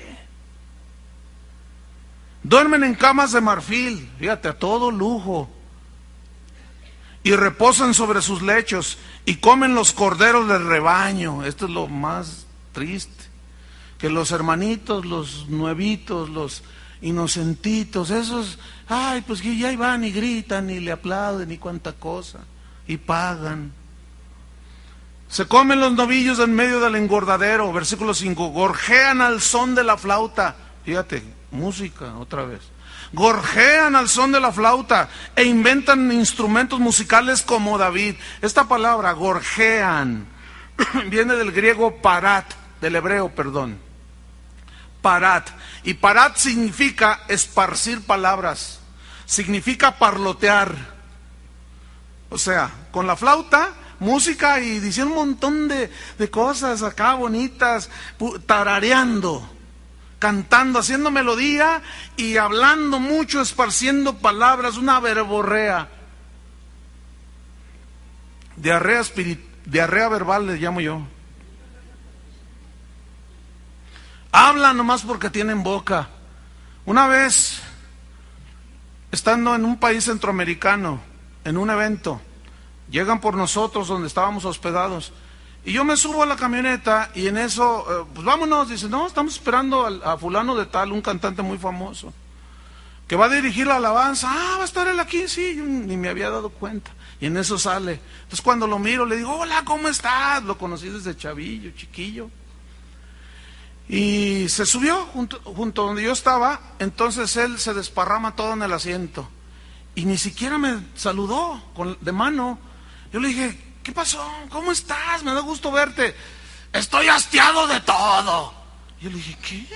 Duermen en camas de marfil, fíjate, a todo lujo. Y reposan sobre sus lechos y comen los corderos del rebaño. Esto es lo más triste. Que los hermanitos, los nuevitos, los inocentitos, esos, ay, pues que ya van y gritan y le aplauden y cuánta cosa, y pagan. Se comen los novillos en medio del engordadero, versículo 5, gorjean al son de la flauta, fíjate, música otra vez gorjean al son de la flauta e inventan instrumentos musicales como David. Esta palabra, gorjean, viene del griego parat, del hebreo, perdón. Parat. Y parat significa esparcir palabras, significa parlotear. O sea, con la flauta, música y diciendo un montón de, de cosas acá bonitas, tarareando cantando, haciendo melodía y hablando mucho, esparciendo palabras, una verborrea. Diarrea, diarrea verbal le llamo yo. Hablan nomás porque tienen boca. Una vez, estando en un país centroamericano, en un evento, llegan por nosotros donde estábamos hospedados y yo me subo a la camioneta y en eso, eh, pues vámonos, dice, no, estamos esperando a, fulano de tal, un cantante muy famoso, que va a dirigir la alabanza. Ah, va a estar él aquí, sí, ni me había dado cuenta. Y en eso sale. Entonces cuando lo miro le digo, hola, ¿cómo estás? Lo conocí desde chavillo, chiquillo. Y se subió junto, junto donde yo estaba, entonces él se desparrama todo en el asiento. Y ni siquiera me saludó con, de mano. Yo le dije, ¿Qué pasó? ¿Cómo estás? Me da gusto verte. Estoy hastiado de todo. Yo le dije, ¿qué?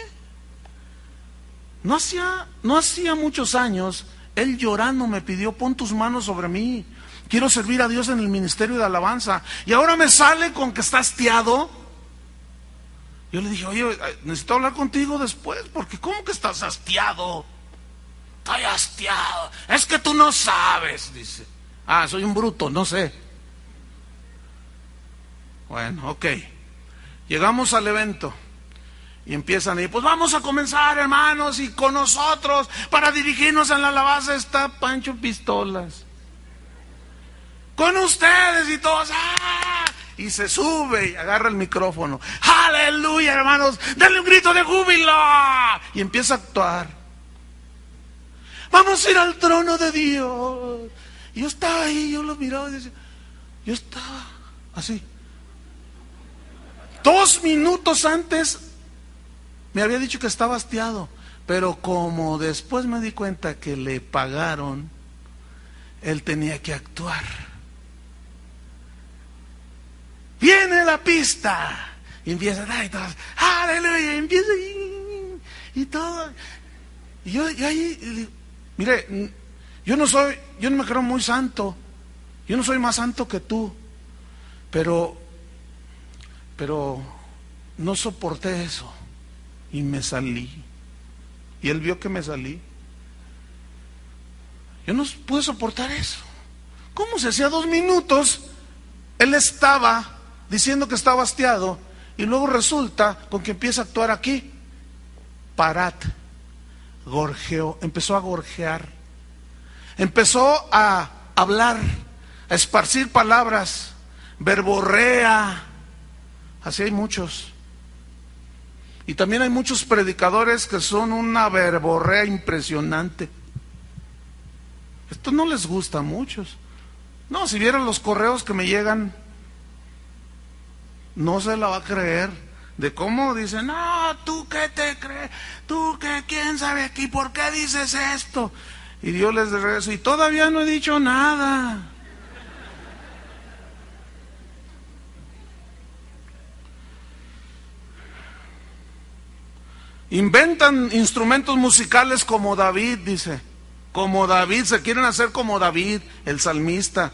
No hacía, no hacía muchos años, él llorando me pidió, pon tus manos sobre mí. Quiero servir a Dios en el ministerio de alabanza. Y ahora me sale con que está hastiado. Yo le dije, oye, necesito hablar contigo después, porque ¿cómo que estás hastiado? Estoy hastiado. Es que tú no sabes, dice. Ah, soy un bruto, no sé. Bueno, ok. Llegamos al evento y empiezan y pues vamos a comenzar, hermanos, y con nosotros para dirigirnos a la alabanza está Pancho Pistolas. Con ustedes y todos. ¡ah! Y se sube y agarra el micrófono. Aleluya, hermanos. Denle un grito de júbilo. Y empieza a actuar. Vamos a ir al trono de Dios. Y yo estaba ahí, yo lo miraba y decía, yo estaba así. Dos minutos antes me había dicho que estaba hastiado, pero como después me di cuenta que le pagaron, él tenía que actuar. Viene la pista y empieza, y todo, aleluya, y empieza y, todo. Y yo y ahí, mire, yo no soy, yo no me creo muy santo, yo no soy más santo que tú, pero pero no soporté eso y me salí. Y él vio que me salí. Yo no pude soportar eso. ¿Cómo se hacía dos minutos? Él estaba diciendo que estaba hastiado y luego resulta con que empieza a actuar aquí. Parat, gorjeó, empezó a gorjear. empezó a hablar, a esparcir palabras, verborrea. Así hay muchos. Y también hay muchos predicadores que son una verborrea impresionante. Esto no les gusta a muchos. No, si vieran los correos que me llegan, no se la va a creer. De cómo dicen, no, tú qué te crees, tú qué, quién sabe aquí, por qué dices esto. Y Dios les regreso, y todavía no he dicho nada. Inventan instrumentos musicales como David, dice. Como David, se quieren hacer como David, el salmista.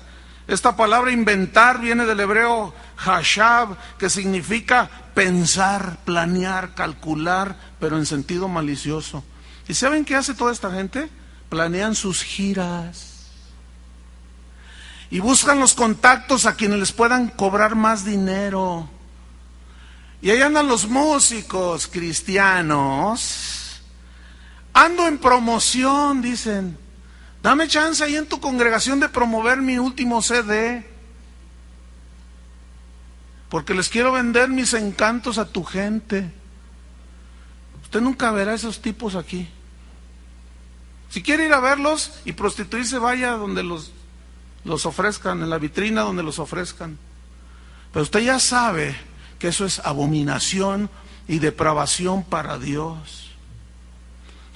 Esta palabra inventar viene del hebreo hashab, que significa pensar, planear, calcular, pero en sentido malicioso. ¿Y saben qué hace toda esta gente? Planean sus giras. Y buscan los contactos a quienes les puedan cobrar más dinero. Y ahí andan los músicos cristianos. Ando en promoción, dicen. Dame chance ahí en tu congregación de promover mi último CD. Porque les quiero vender mis encantos a tu gente. Usted nunca verá esos tipos aquí. Si quiere ir a verlos y prostituirse, vaya donde los, los ofrezcan, en la vitrina donde los ofrezcan. Pero usted ya sabe que eso es abominación y depravación para Dios.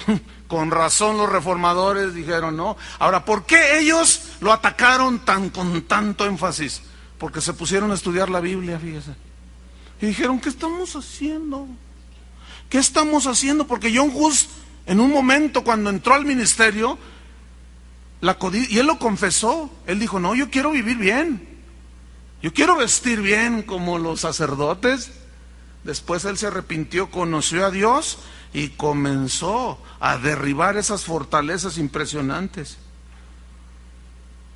Con razón los reformadores dijeron, no. Ahora, ¿por qué ellos lo atacaron tan con tanto énfasis? Porque se pusieron a estudiar la Biblia, fíjese. Y dijeron, ¿qué estamos haciendo? ¿Qué estamos haciendo? Porque John Hus, en un momento cuando entró al ministerio, la y él lo confesó, él dijo, no, yo quiero vivir bien. Yo quiero vestir bien como los sacerdotes. Después él se arrepintió, conoció a Dios y comenzó a derribar esas fortalezas impresionantes.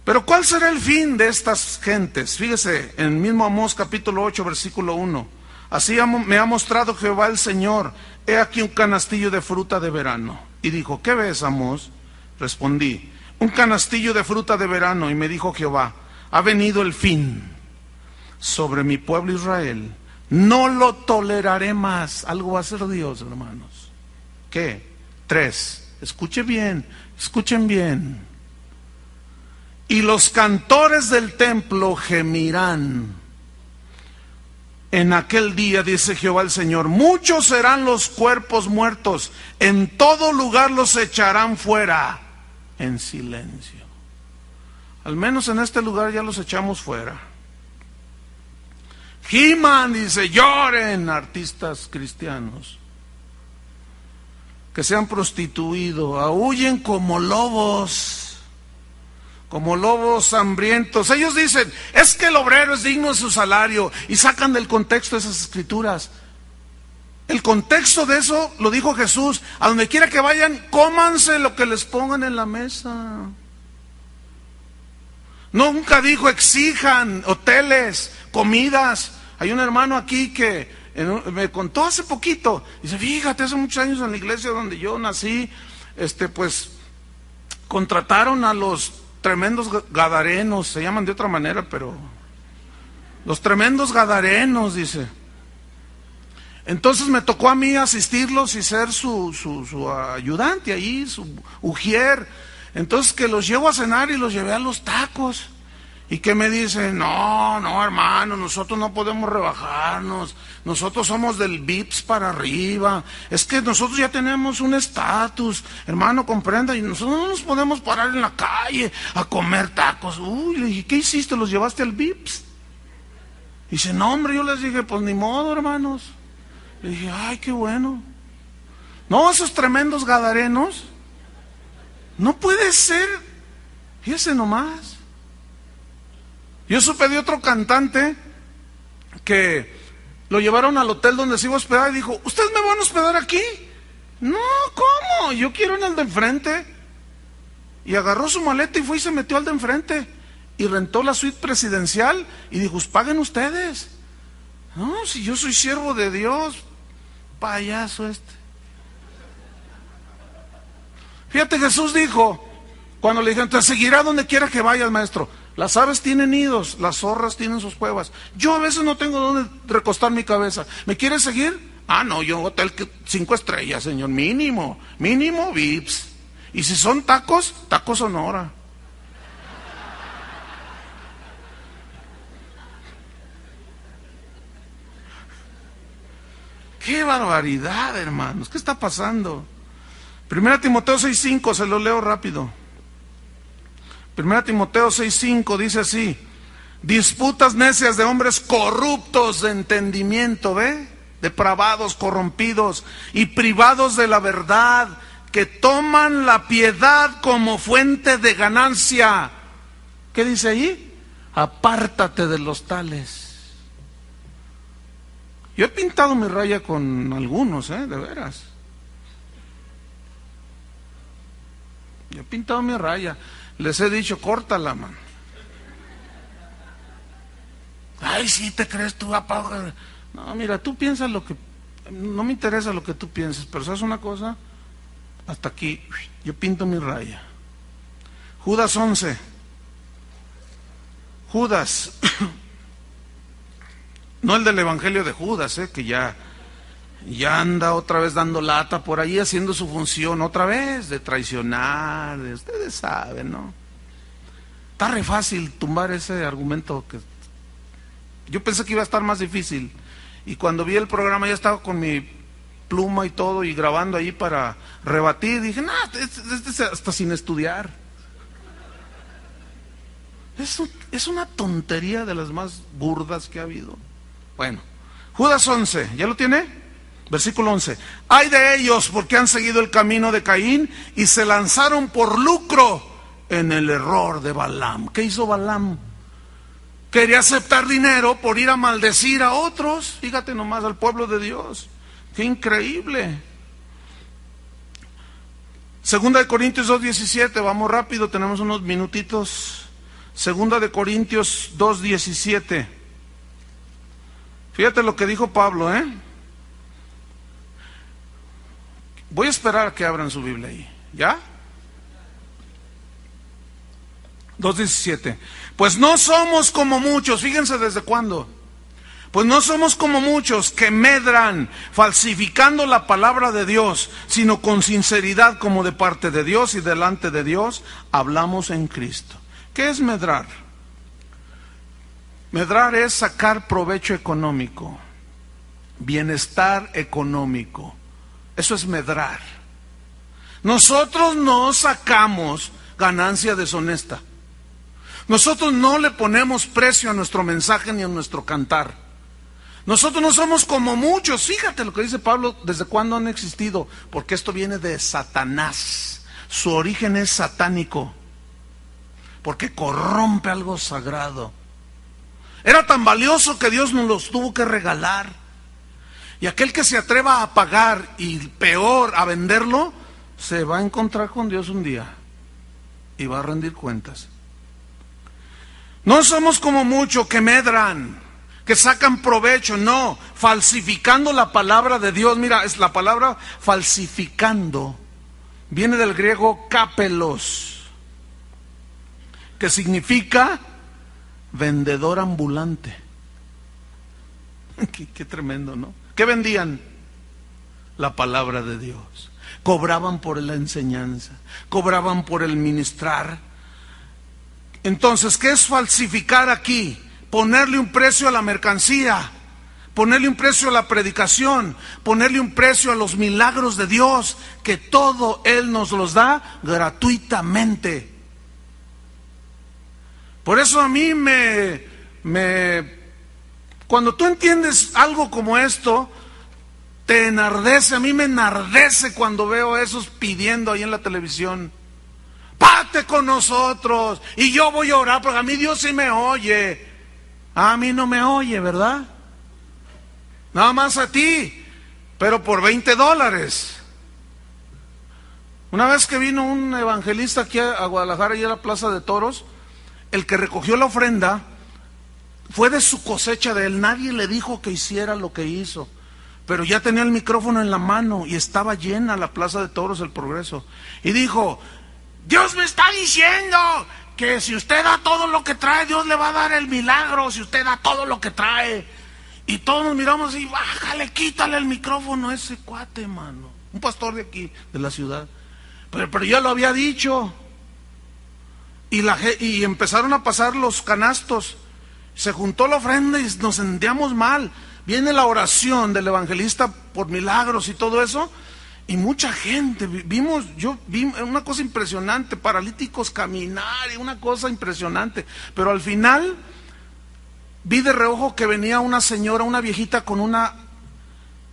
Pero ¿cuál será el fin de estas gentes? Fíjese, en mismo Amós capítulo 8, versículo 1. Así me ha mostrado Jehová el Señor. He aquí un canastillo de fruta de verano. Y dijo, ¿qué ves, Amós? Respondí, un canastillo de fruta de verano. Y me dijo Jehová, ha venido el fin sobre mi pueblo Israel. No lo toleraré más. Algo va a hacer Dios, hermanos. ¿Qué? Tres. Escuche bien, escuchen bien. Y los cantores del templo gemirán. En aquel día, dice Jehová el Señor, muchos serán los cuerpos muertos, en todo lugar los echarán fuera en silencio. Al menos en este lugar ya los echamos fuera. Giman, dice, lloren artistas cristianos que se han prostituido, aúllen como lobos, como lobos hambrientos. Ellos dicen, es que el obrero es digno de su salario y sacan del contexto esas escrituras. El contexto de eso lo dijo Jesús, a donde quiera que vayan, cómanse lo que les pongan en la mesa. Nunca dijo exijan hoteles, comidas. Hay un hermano aquí que me contó hace poquito, dice, fíjate, hace muchos años en la iglesia donde yo nací, este, pues contrataron a los tremendos gadarenos, se llaman de otra manera, pero los tremendos gadarenos, dice. Entonces me tocó a mí asistirlos y ser su, su, su ayudante ahí, su ujier. Entonces que los llevo a cenar y los llevé a los tacos. Y que me dicen, no, no, hermano, nosotros no podemos rebajarnos, nosotros somos del VIPS para arriba, es que nosotros ya tenemos un estatus, hermano, comprenda, y nosotros no nos podemos parar en la calle a comer tacos. Uy, le dije, ¿qué hiciste? ¿Los llevaste al VIPS? Dice, no, hombre, yo les dije, pues ni modo, hermanos. Le dije, ay, qué bueno. No, esos tremendos gadarenos, no puede ser, fíjese nomás. Yo supe de otro cantante que lo llevaron al hotel donde se iba a hospedar y dijo, ¿ustedes me van a hospedar aquí? No, ¿cómo? Yo quiero en el de enfrente. Y agarró su maleta y fue y se metió al de enfrente. Y rentó la suite presidencial y dijo, pues paguen ustedes. No, si yo soy siervo de Dios, payaso este. Fíjate, Jesús dijo, Cuando le dijeron, te seguirá donde quiera que vayas, maestro. Las aves tienen nidos, las zorras tienen sus cuevas. Yo a veces no tengo donde recostar mi cabeza. ¿Me quieres seguir? Ah, no, yo hotel cinco estrellas, señor. Mínimo, mínimo VIPS. Y si son tacos, tacos Sonora. Qué barbaridad, hermanos. ¿Qué está pasando? Primera Timoteo 6.5, se lo leo rápido. Primera Timoteo 6.5 dice así. Disputas necias de hombres corruptos de entendimiento, ¿ve? Depravados, corrompidos y privados de la verdad, que toman la piedad como fuente de ganancia. ¿Qué dice ahí? Apártate de los tales yo he pintado mi raya con algunos, ¿eh? De veras. Yo he pintado mi raya. Les he dicho, córtala, man. Ay, si te crees tú, papá. No, mira, tú piensas lo que... No me interesa lo que tú pienses, pero ¿sabes una cosa? Hasta aquí, yo pinto mi raya. Judas 11. Judas no el del Evangelio de Judas, eh, que ya, ya anda otra vez dando lata por ahí haciendo su función otra vez de traicionar, ustedes saben, ¿no? Está re fácil tumbar ese argumento que yo pensé que iba a estar más difícil y cuando vi el programa ya estaba con mi pluma y todo y grabando ahí para rebatir, dije, no, este, es hasta sin estudiar. Es, es una tontería de las más burdas que ha habido. Bueno, Judas 11, ¿ya lo tiene? Versículo 11. Hay de ellos porque han seguido el camino de Caín y se lanzaron por lucro en el error de Balaam. ¿Qué hizo Balaam? Quería aceptar dinero por ir a maldecir a otros. Fíjate nomás al pueblo de Dios. Qué increíble. Segunda de Corintios 2.17, vamos rápido, tenemos unos minutitos. Segunda de Corintios 2.17. Fíjate lo que dijo Pablo, ¿eh? Voy a esperar a que abran su Biblia ahí. ¿Ya? 2.17. Pues no somos como muchos, fíjense desde cuándo. Pues no somos como muchos que medran falsificando la palabra de Dios, sino con sinceridad como de parte de Dios y delante de Dios hablamos en Cristo. ¿Qué es medrar? Medrar es sacar provecho económico, bienestar económico. Eso es medrar. Nosotros no sacamos ganancia deshonesta. Nosotros no le ponemos precio a nuestro mensaje ni a nuestro cantar. Nosotros no somos como muchos. Fíjate lo que dice Pablo, desde cuándo han existido, porque esto viene de Satanás. Su origen es satánico, porque corrompe algo sagrado. Era tan valioso que Dios nos los tuvo que regalar. Y aquel que se atreva a pagar y peor a venderlo, se va a encontrar con Dios un día y va a rendir cuentas. No somos como muchos que medran, que sacan provecho, no, falsificando la palabra de Dios. Mira, es la palabra falsificando. Viene del griego capelos, que significa vendedor ambulante. Qué, tremendo, ¿no? ¿Qué vendían? La palabra de Dios. Cobraban por la enseñanza, cobraban por el ministrar. Entonces, ¿qué es falsificar aquí? Ponerle un precio a la mercancía, ponerle un precio a la predicación, ponerle un precio a los milagros de Dios, que todo Él nos los da gratuitamente. Por eso a mí me, me, cuando tú entiendes algo como esto, te enardece, a mí me enardece cuando veo a esos pidiendo ahí en la televisión, pate con nosotros y yo voy a orar porque a mí Dios sí me oye. A mí no me oye, ¿verdad? Nada más a ti, pero por 20 dólares. Una vez que vino un evangelista aquí a Guadalajara y a la Plaza de Toros, el que recogió la ofrenda fue de su cosecha de él. Nadie le dijo que hiciera lo que hizo. Pero ya tenía el micrófono en la mano y estaba llena la plaza de toros el progreso. Y dijo, Dios me está diciendo que si usted da todo lo que trae, Dios le va a dar el milagro, si usted da todo lo que trae. Y todos nos miramos y bájale, quítale el micrófono a ese cuate, mano. Un pastor de aquí, de la ciudad. Pero, pero yo lo había dicho. Y, la, y empezaron a pasar los canastos. Se juntó la ofrenda y nos sentíamos mal. Viene la oración del evangelista por milagros y todo eso. Y mucha gente, vimos, yo vi una cosa impresionante, paralíticos caminar y una cosa impresionante. Pero al final vi de reojo que venía una señora, una viejita con una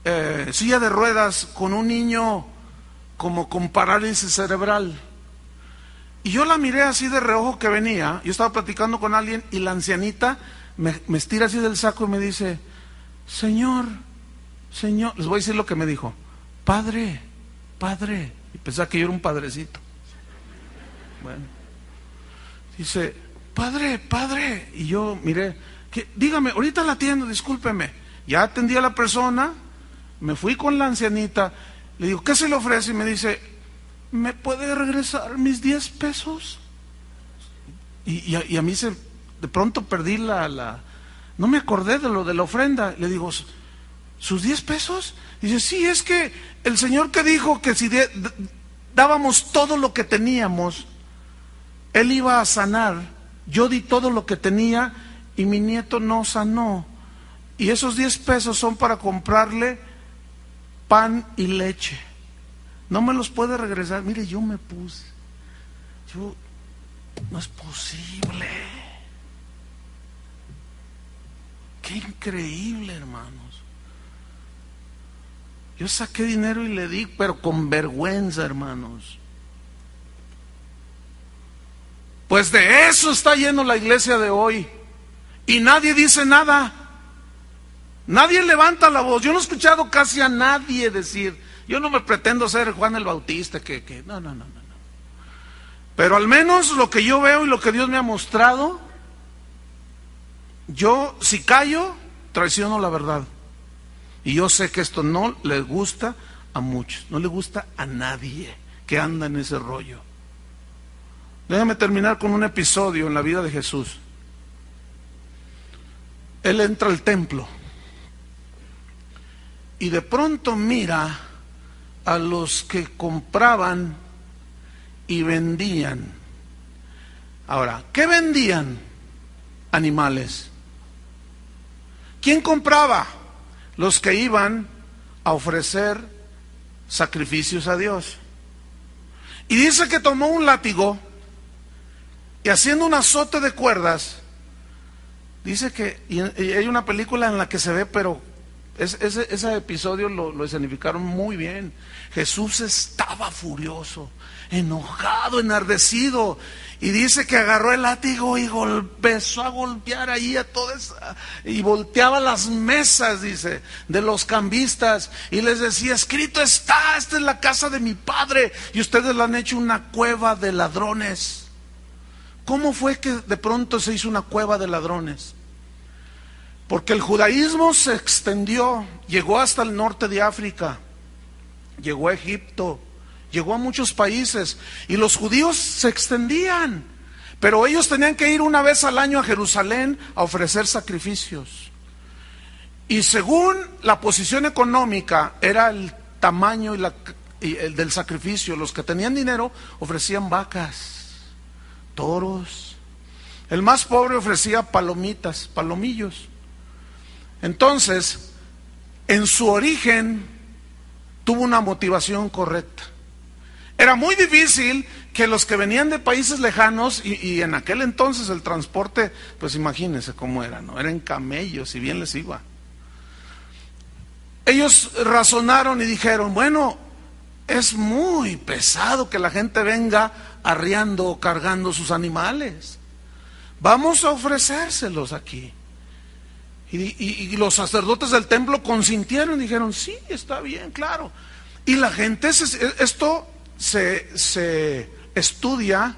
eh, silla de ruedas, con un niño como con parálisis cerebral. Y yo la miré así de reojo que venía, yo estaba platicando con alguien y la ancianita me, estira así del saco y me dice, Señor, Señor, les voy a decir lo que me dijo, Padre, Padre, y pensaba que yo era un padrecito. Bueno, dice, Padre, Padre, y yo miré, que, dígame, ahorita la atiendo, discúlpeme. Ya atendí a la persona, me fui con la ancianita, le digo, ¿qué se le ofrece? Y me dice, ¿me puede regresar mis 10 pesos? Y, a, mí se, de pronto perdí la, no me acordé de lo de la ofrenda. Le digo, ¿sus 10 pesos? Dice, sí, es que el Señor que dijo que si dábamos todo lo que teníamos, Él iba a sanar. Yo di todo lo que tenía y mi nieto no sanó. Y esos 10 pesos son para comprarle pan y leche. No me los puede regresar. Mire, yo me puse. Yo, no es posible. Qué increíble, hermanos. Yo saqué dinero y le di, pero con vergüenza, hermanos. Pues de eso está lleno la iglesia de hoy. Y nadie dice nada. Nadie levanta la voz. Yo no he escuchado casi a nadie decir, yo no me pretendo ser Juan el Bautista, que, que no, no, no, no. Pero al menos lo que yo veo y lo que Dios me ha mostrado, yo si callo, traiciono la verdad. Y yo sé que esto no le gusta a muchos, no le gusta a nadie que anda en ese rollo. Déjame terminar con un episodio en la vida de Jesús. Él entra al templo y de pronto mira a los que compraban y vendían. Ahora, ¿qué vendían? Animales. ¿Quién compraba? Los que iban a ofrecer sacrificios a Dios. Y dice que tomó un látigo y haciendo un azote de cuerdas, Dice que y hay una película en la que se ve, pero ese, episodio lo, lo, escenificaron muy bien. Jesús estaba furioso, enojado, enardecido. Y dice que agarró el látigo y empezó a golpear ahí a todas y volteaba las mesas, dice, de los cambistas y les decía, escrito está, esta es la casa de mi padre y ustedes la han hecho una cueva de ladrones. ¿Cómo fue que de pronto se hizo una cueva de ladrones? Porque el judaísmo se extendió, llegó hasta el norte de África, llegó a Egipto, llegó a muchos países y los judíos se extendían, pero ellos tenían que ir una vez al año a Jerusalén a ofrecer sacrificios. Y según la posición económica era el tamaño y el del sacrificio, los que tenían dinero ofrecían vacas toros. El más pobre ofrecía palomitas, palomillos. Entonces, en su origen tuvo una motivación correcta. Era muy difícil que los que venían de países lejanos, y, en aquel entonces el transporte, pues imagínense cómo era, ¿no? Eran camellos, y bien les iba. Ellos razonaron y dijeron, bueno, es muy pesado que la gente venga arriando o cargando sus animales. Vamos a ofrecérselos aquí. Y, los sacerdotes del templo consintieron dijeron, sí, está bien, claro. Y la gente, esto se, se estudia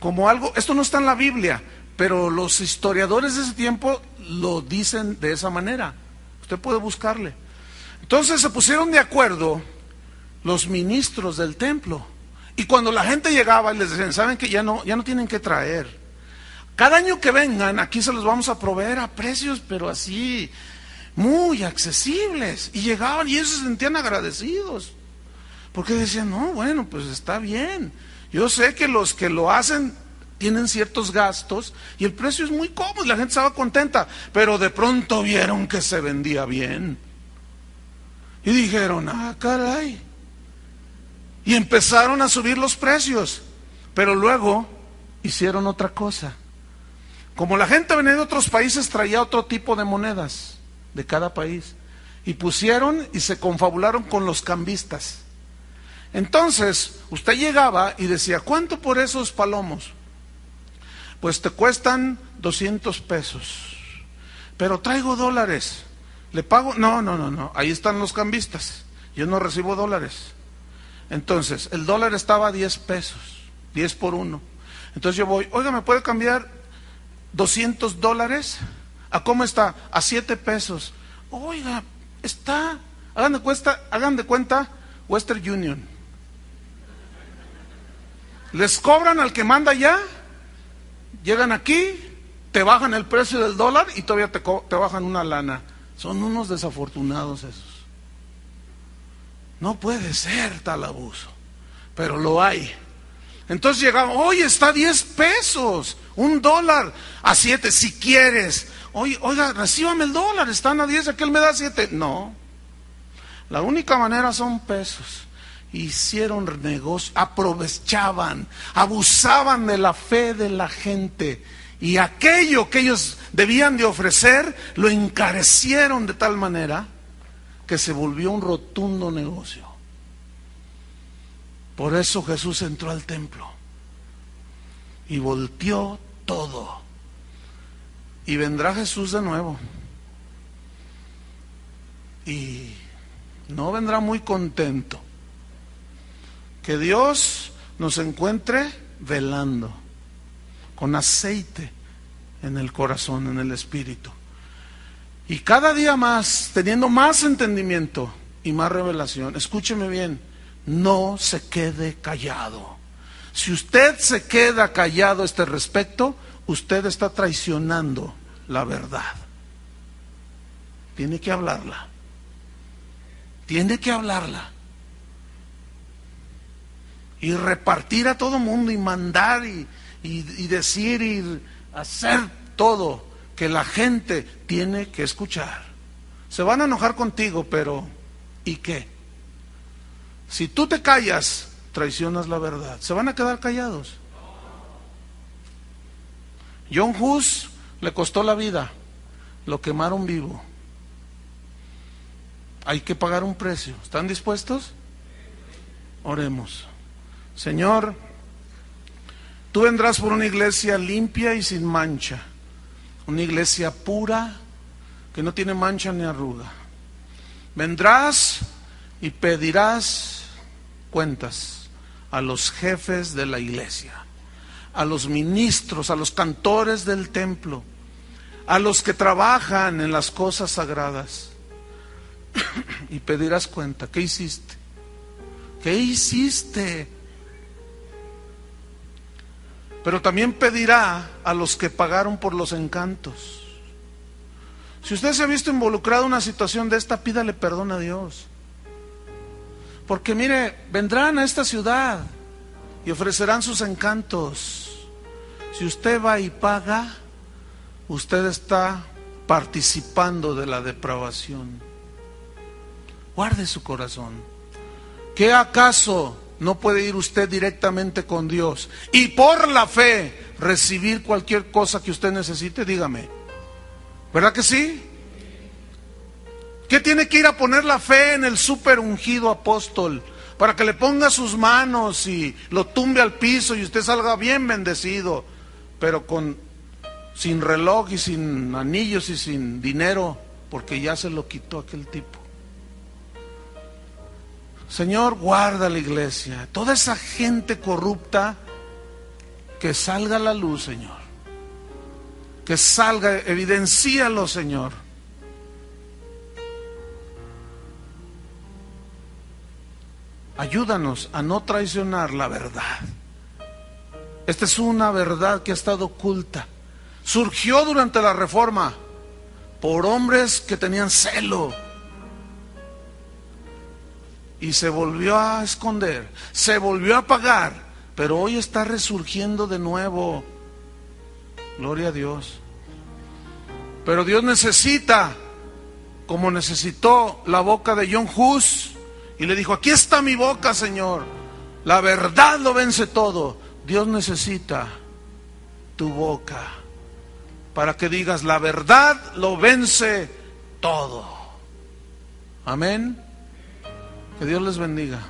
como algo, esto no está en la Biblia, pero los historiadores de ese tiempo lo dicen de esa manera. Usted puede buscarle. Entonces se pusieron de acuerdo los ministros del templo Y cuando la gente llegaba y les decían, saben que ya no, ya no tienen que traer. Cada año que vengan, aquí se los vamos a proveer a precios, pero así, muy accesibles. Y llegaban y ellos se sentían agradecidos. Porque decían, no, bueno, pues está bien. Yo sé que los que lo hacen tienen ciertos gastos y el precio es muy cómodo, la gente estaba contenta, pero de pronto vieron que se vendía bien. Y dijeron, ah, caray, y empezaron a subir los precios. Pero luego hicieron otra cosa. Como la gente venía de otros países, traía otro tipo de monedas de cada país. Y pusieron y se confabularon con los cambistas. Entonces, usted llegaba y decía, ¿cuánto por esos palomos? Pues te cuestan 200 pesos. Pero traigo dólares. ¿Le pago? No, no, no, no. Ahí están los cambistas. Yo no recibo dólares. Entonces, el dólar estaba a 10 pesos, 10 por uno. Entonces yo voy, oiga, ¿me puede cambiar 200 dólares? ¿A cómo está? A 7 pesos. Oiga, está, hagan de, cuenta, hagan de cuenta Western Union. Les cobran al que manda ya, llegan aquí, te bajan el precio del dólar y todavía te, te bajan una lana. Son unos desafortunados esos. No puede ser tal abuso, pero lo hay. Entonces llegamos, hoy está a 10 pesos, un dólar a 7 si quieres. Oye, oiga, recíbame el dólar, están a 10, aquel me da 7. No, la única manera son pesos. Hicieron negocio, aprovechaban, abusaban de la fe de la gente. Y aquello que ellos debían de ofrecer, lo encarecieron de tal manera que se volvió un rotundo negocio. Por eso Jesús entró al templo y volteó todo. Y vendrá Jesús de nuevo. Y no vendrá muy contento. Que Dios nos encuentre velando, con aceite en el corazón, en el espíritu. Y cada día más, teniendo más entendimiento y más revelación, escúcheme bien, no se quede callado. Si usted se queda callado a este respecto, usted está traicionando la verdad. Tiene que hablarla. Tiene que hablarla. Y repartir a todo mundo y mandar y, y decir y hacer todo que la gente tiene que escuchar. Se van a enojar contigo, pero ¿y qué? Si tú te callas, traicionas la verdad. ¿Se van a quedar callados? John Hus le costó la vida, lo quemaron vivo. Hay que pagar un precio. ¿Están dispuestos? Oremos. Señor, tú vendrás por una iglesia limpia y sin mancha una iglesia pura que no tiene mancha ni arruga. Vendrás y pedirás cuentas a los jefes de la iglesia, a los ministros, a los cantores del templo, a los que trabajan en las cosas sagradas. y pedirás cuenta, ¿qué hiciste? ¿Qué hiciste? pero también pedirá a los que pagaron por los encantos. Si usted se ha visto involucrado en una situación de esta, pídale perdón a Dios. Porque mire, vendrán a esta ciudad y ofrecerán sus encantos. Si usted va y paga, usted está participando de la depravación. Guarde su corazón. ¿Qué acaso no puede ir usted directamente con Dios y por la fe recibir cualquier cosa que usted necesite, dígame. ¿Verdad que sí? ¿Qué tiene que ir a poner la fe en el super ungido apóstol? Para que le ponga sus manos y lo tumbe al piso y usted salga bien bendecido, pero con sin reloj y sin anillos y sin dinero, porque ya se lo quitó aquel tipo. Señor, guarda la iglesia. Toda esa gente corrupta, que salga a la luz, Señor. Que salga, evidencialo, Señor. Ayúdanos a no traicionar la verdad. Esta es una verdad que ha estado oculta. Surgió durante la reforma por hombres que tenían celo. Y se volvió a esconder, se volvió a apagar, pero hoy está resurgiendo de nuevo. Gloria a Dios. Pero Dios necesita, como necesitó la boca de John Hus, y le dijo, aquí está mi boca, Señor. La verdad lo vence todo. Dios necesita tu boca para que digas, la verdad lo vence todo. Amén. Que Dios les bendiga.